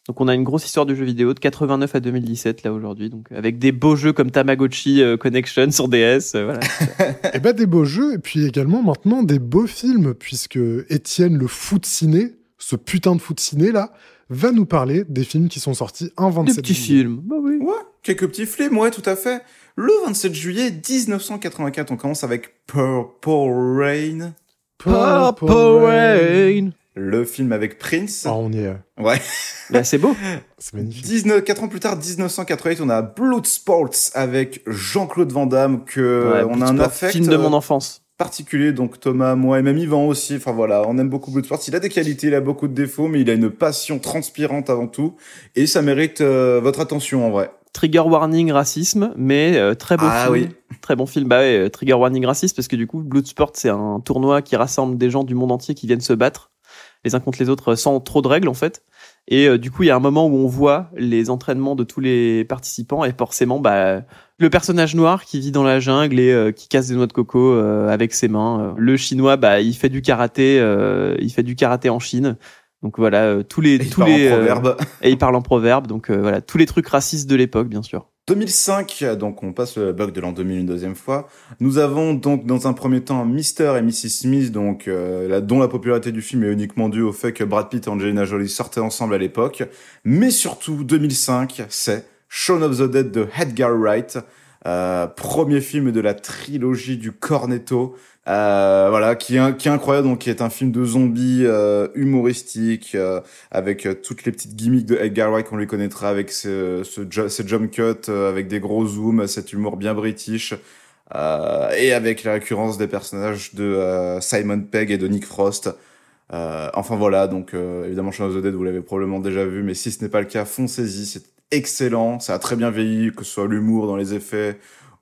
Donc on a une grosse histoire du jeu vidéo de 89 à 2017 là aujourd'hui, donc avec des beaux jeux comme Tamagotchi euh, Connection sur DS, euh, voilà. et bah des beaux jeux et puis également maintenant des beaux films puisque Étienne le foot ciné, ce putain de foot ciné là, va nous parler des films qui sont sortis un 27 Des petits films, bah oui. Ouais, quelques petits films, ouais, tout à fait. Le 27 juillet 1984, on commence avec Purple Rain, Purple Rain. Le film avec Prince. Ah, on y est, Ouais. Bah, c'est beau. c'est magnifique. 19, 4 ans plus tard, 1988, on a Bloodsports avec Jean-Claude Van Damme, que Ouais, on a un affect film de euh, mon enfance. particulier, donc Thomas, moi et même Yvan aussi. Enfin voilà, on aime beaucoup Bloodsport. Il a des qualités, il a beaucoup de défauts, mais il a une passion transpirante avant tout. Et ça mérite euh, votre attention en vrai. Trigger warning racisme, mais euh, très beau Ah film. oui. Très bon film. Bah ouais, euh, Trigger warning raciste parce que du coup, Bloodsport c'est un tournoi qui rassemble des gens du monde entier qui viennent se battre les uns contre les autres sans trop de règles en fait. Et euh, du coup, il y a un moment où on voit les entraînements de tous les participants et forcément, bah, le personnage noir qui vit dans la jungle et euh, qui casse des noix de coco euh, avec ses mains. Euh, Le chinois, bah, il fait du karaté, euh, il fait du karaté en Chine. Donc voilà, euh, tous les Et il tous les en euh, proverbe. et il parle en proverbe. Donc euh, voilà, tous les trucs racistes de l'époque, bien sûr. 2005, donc on passe le bug de l'an 2000 une deuxième fois. Nous avons donc dans un premier temps Mr. et Mrs. Smith, donc euh, la- dont la popularité du film est uniquement due au fait que Brad Pitt et Angelina Jolie sortaient ensemble à l'époque. Mais surtout 2005, c'est Shaun of the Dead de Edgar Wright, euh, premier film de la trilogie du Cornetto. Euh, voilà, qui est, qui est incroyable, donc qui est un film de zombies euh, humoristique, euh, avec euh, toutes les petites gimmicks de Edgar Wright qu'on lui connaîtra, avec ce, ce, ju- jump cuts, euh, avec des gros zooms, cet humour bien british, euh, et avec la récurrence des personnages de euh, Simon Pegg et de Nick Frost. Euh, enfin voilà, donc euh, évidemment Shaun of the Dead, vous l'avez probablement déjà vu, mais si ce n'est pas le cas, foncez-y, c'est excellent, ça a très bien vieilli, que ce soit l'humour dans les effets,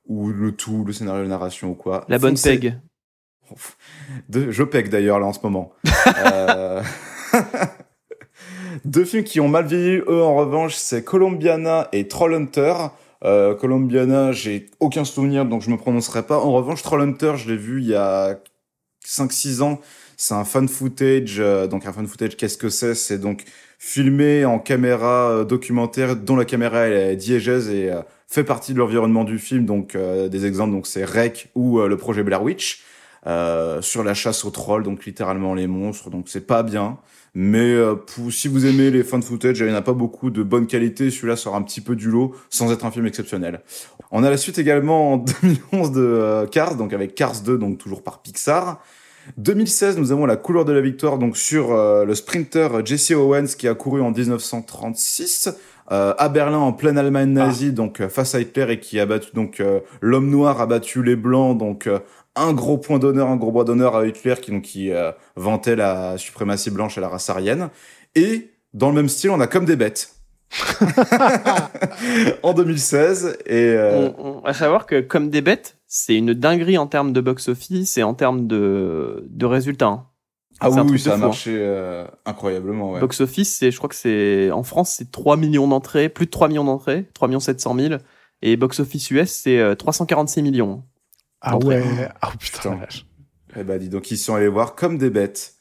ou le tout, le scénario, la narration ou quoi. La bonne Foncez. peg. De, je d'ailleurs là en ce moment. Euh, Deux films qui ont mal vieilli, eux en revanche, c'est Colombiana et Trollhunter. Euh, Colombiana, j'ai aucun souvenir donc je me prononcerai pas. En revanche, Trollhunter, je l'ai vu il y a 5-6 ans. C'est un fan footage. euh, donc un fan footage, qu'est-ce que c'est? C'est donc filmé en caméra euh, documentaire dont la caméra elle est diégèse et fait partie de l'environnement du film. Donc des exemples, donc c'est Rec ou le projet Blair Witch euh, sur la chasse aux trolls, donc littéralement les monstres. Donc c'est pas bien. Mais euh, pour, si vous aimez les fan footage, il n'y en a pas beaucoup de bonne qualité. Celui-là sort un petit peu du lot, sans être un film exceptionnel. On a la suite également en 2011 de euh, Cars, donc avec Cars 2, donc toujours par Pixar. 2016, nous avons la couleur de la victoire donc sur euh, le sprinter Jesse Owens qui a couru en 1936 euh, à Berlin en pleine Allemagne nazie, donc euh, face à Hitler et qui a battu donc euh, l'homme noir a battu les blancs, donc euh, un gros point d'honneur, un gros bras d'honneur à Hitler qui donc qui euh, vantait la suprématie blanche et la race aryenne. Et dans le même style, on a comme des bêtes. en 2016 et euh, On- on- à savoir que comme des bêtes, c'est une dinguerie en termes de box-office et en termes de, de résultats. hein. ah oui, ça a fou, hein. marché euh, incroyablement. Ouais. Box-office, c'est, je crois que c'est en France, c'est 3 millions d'entrées, plus de 3 millions d'entrées, 3 millions 700 000. Et box-office US, c'est euh, 346 millions. Ah ouais. Ah putain. Putain. vache. Eh ben, dis donc, ils sont allés voir comme des bêtes.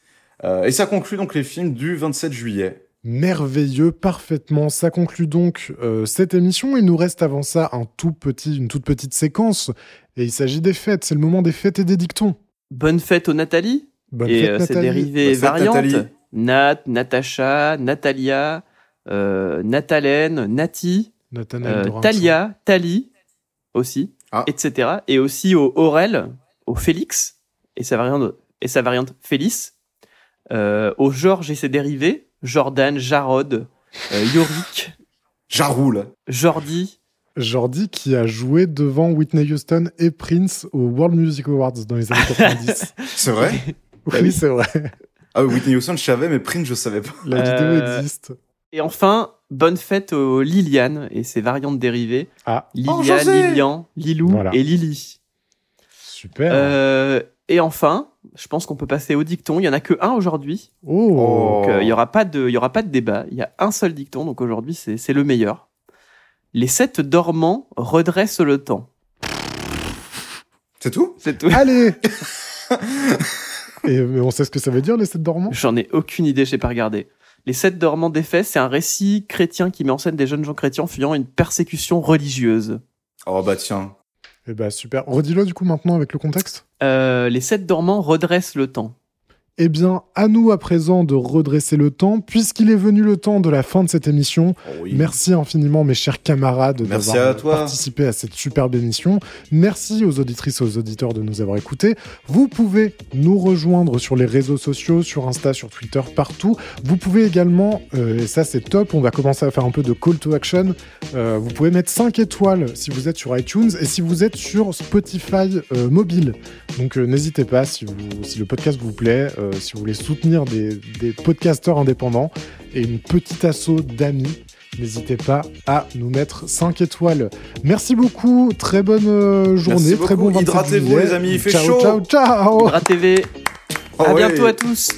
Euh, et ça conclut donc les films du 27 juillet. Merveilleux, parfaitement. Ça conclut donc euh, cette émission. Il nous reste avant ça un tout petit, une toute petite séquence. Et il s'agit des fêtes. C'est le moment des fêtes et des dictons. Bonne fête aux Nathalie Bonne et fête, euh, ses Nathalie. dérivés Bonne fête, variantes. Nathalie. Nat, Natacha, Natalia, euh, Natalène, Nati, euh. Talia, Tali aussi, Ah. etc. Et aussi au Aurel, au Félix et sa variante, et sa variante Félix, euh, au Georges et ses dérivés, Jordan, Jarod, euh, Yorick, Jaroul. Jordi, Jordi qui a joué devant Whitney Houston et Prince aux World Music Awards dans les années 90. C'est vrai? Oui, oui. c'est vrai. Ah oui, Whitney Houston, je savais, mais Prince, je savais pas. La vidéo Euh, existe. Et enfin, bonne fête aux Liliane et ses variantes dérivées, Ah, Oh, Lilia, José Lilian, Lilou Voilà. et Lily. super. Euh, et enfin, je pense qu'on peut passer au dicton. Il y en a que un aujourd'hui, oh. Oh. donc euh, il y aura pas de, il y aura pas de débat. Il y a un seul dicton, donc aujourd'hui c'est c'est le meilleur. Les sept dormants redressent le temps. C'est tout? C'est tout. Allez Et mais on sait ce que ça veut dire, les sept dormants? J'en ai aucune idée, j'ai pas regardé. Les sept dormants d'Éphèse, c'est un récit chrétien qui met en scène des jeunes gens chrétiens fuyant une persécution religieuse. Oh bah tiens. Eh bah super. Redis-le du coup maintenant avec le contexte. Euh, les sept dormants redressent le temps. Eh bien, à nous à présent de redresser le temps, puisqu'il est venu le temps de la fin de cette émission. Oh oui. Merci infiniment, mes chers camarades, Merci d'avoir participé à cette superbe émission. Merci aux auditrices et aux auditeurs de nous avoir écoutés. Vous pouvez nous rejoindre sur les réseaux sociaux, sur Insta, sur Twitter, partout. Vous pouvez également, euh, et ça c'est top, on va commencer à faire un peu de call to action. Euh, vous pouvez mettre 5 étoiles si vous êtes sur iTunes et si vous êtes sur Spotify euh, mobile. Donc n'hésitez pas, si, vous, si le podcast vous plaît, euh, si vous voulez soutenir des, des podcasteurs indépendants et une petite assaut d'amis, n'hésitez pas à nous mettre 5 étoiles. Merci beaucoup, très bonne euh, journée, très beaucoup. bon Hydratez-vous les amis, il fait ciao, chaud. Ciao, ciao, ciao. TV. Ah à bientôt à tous.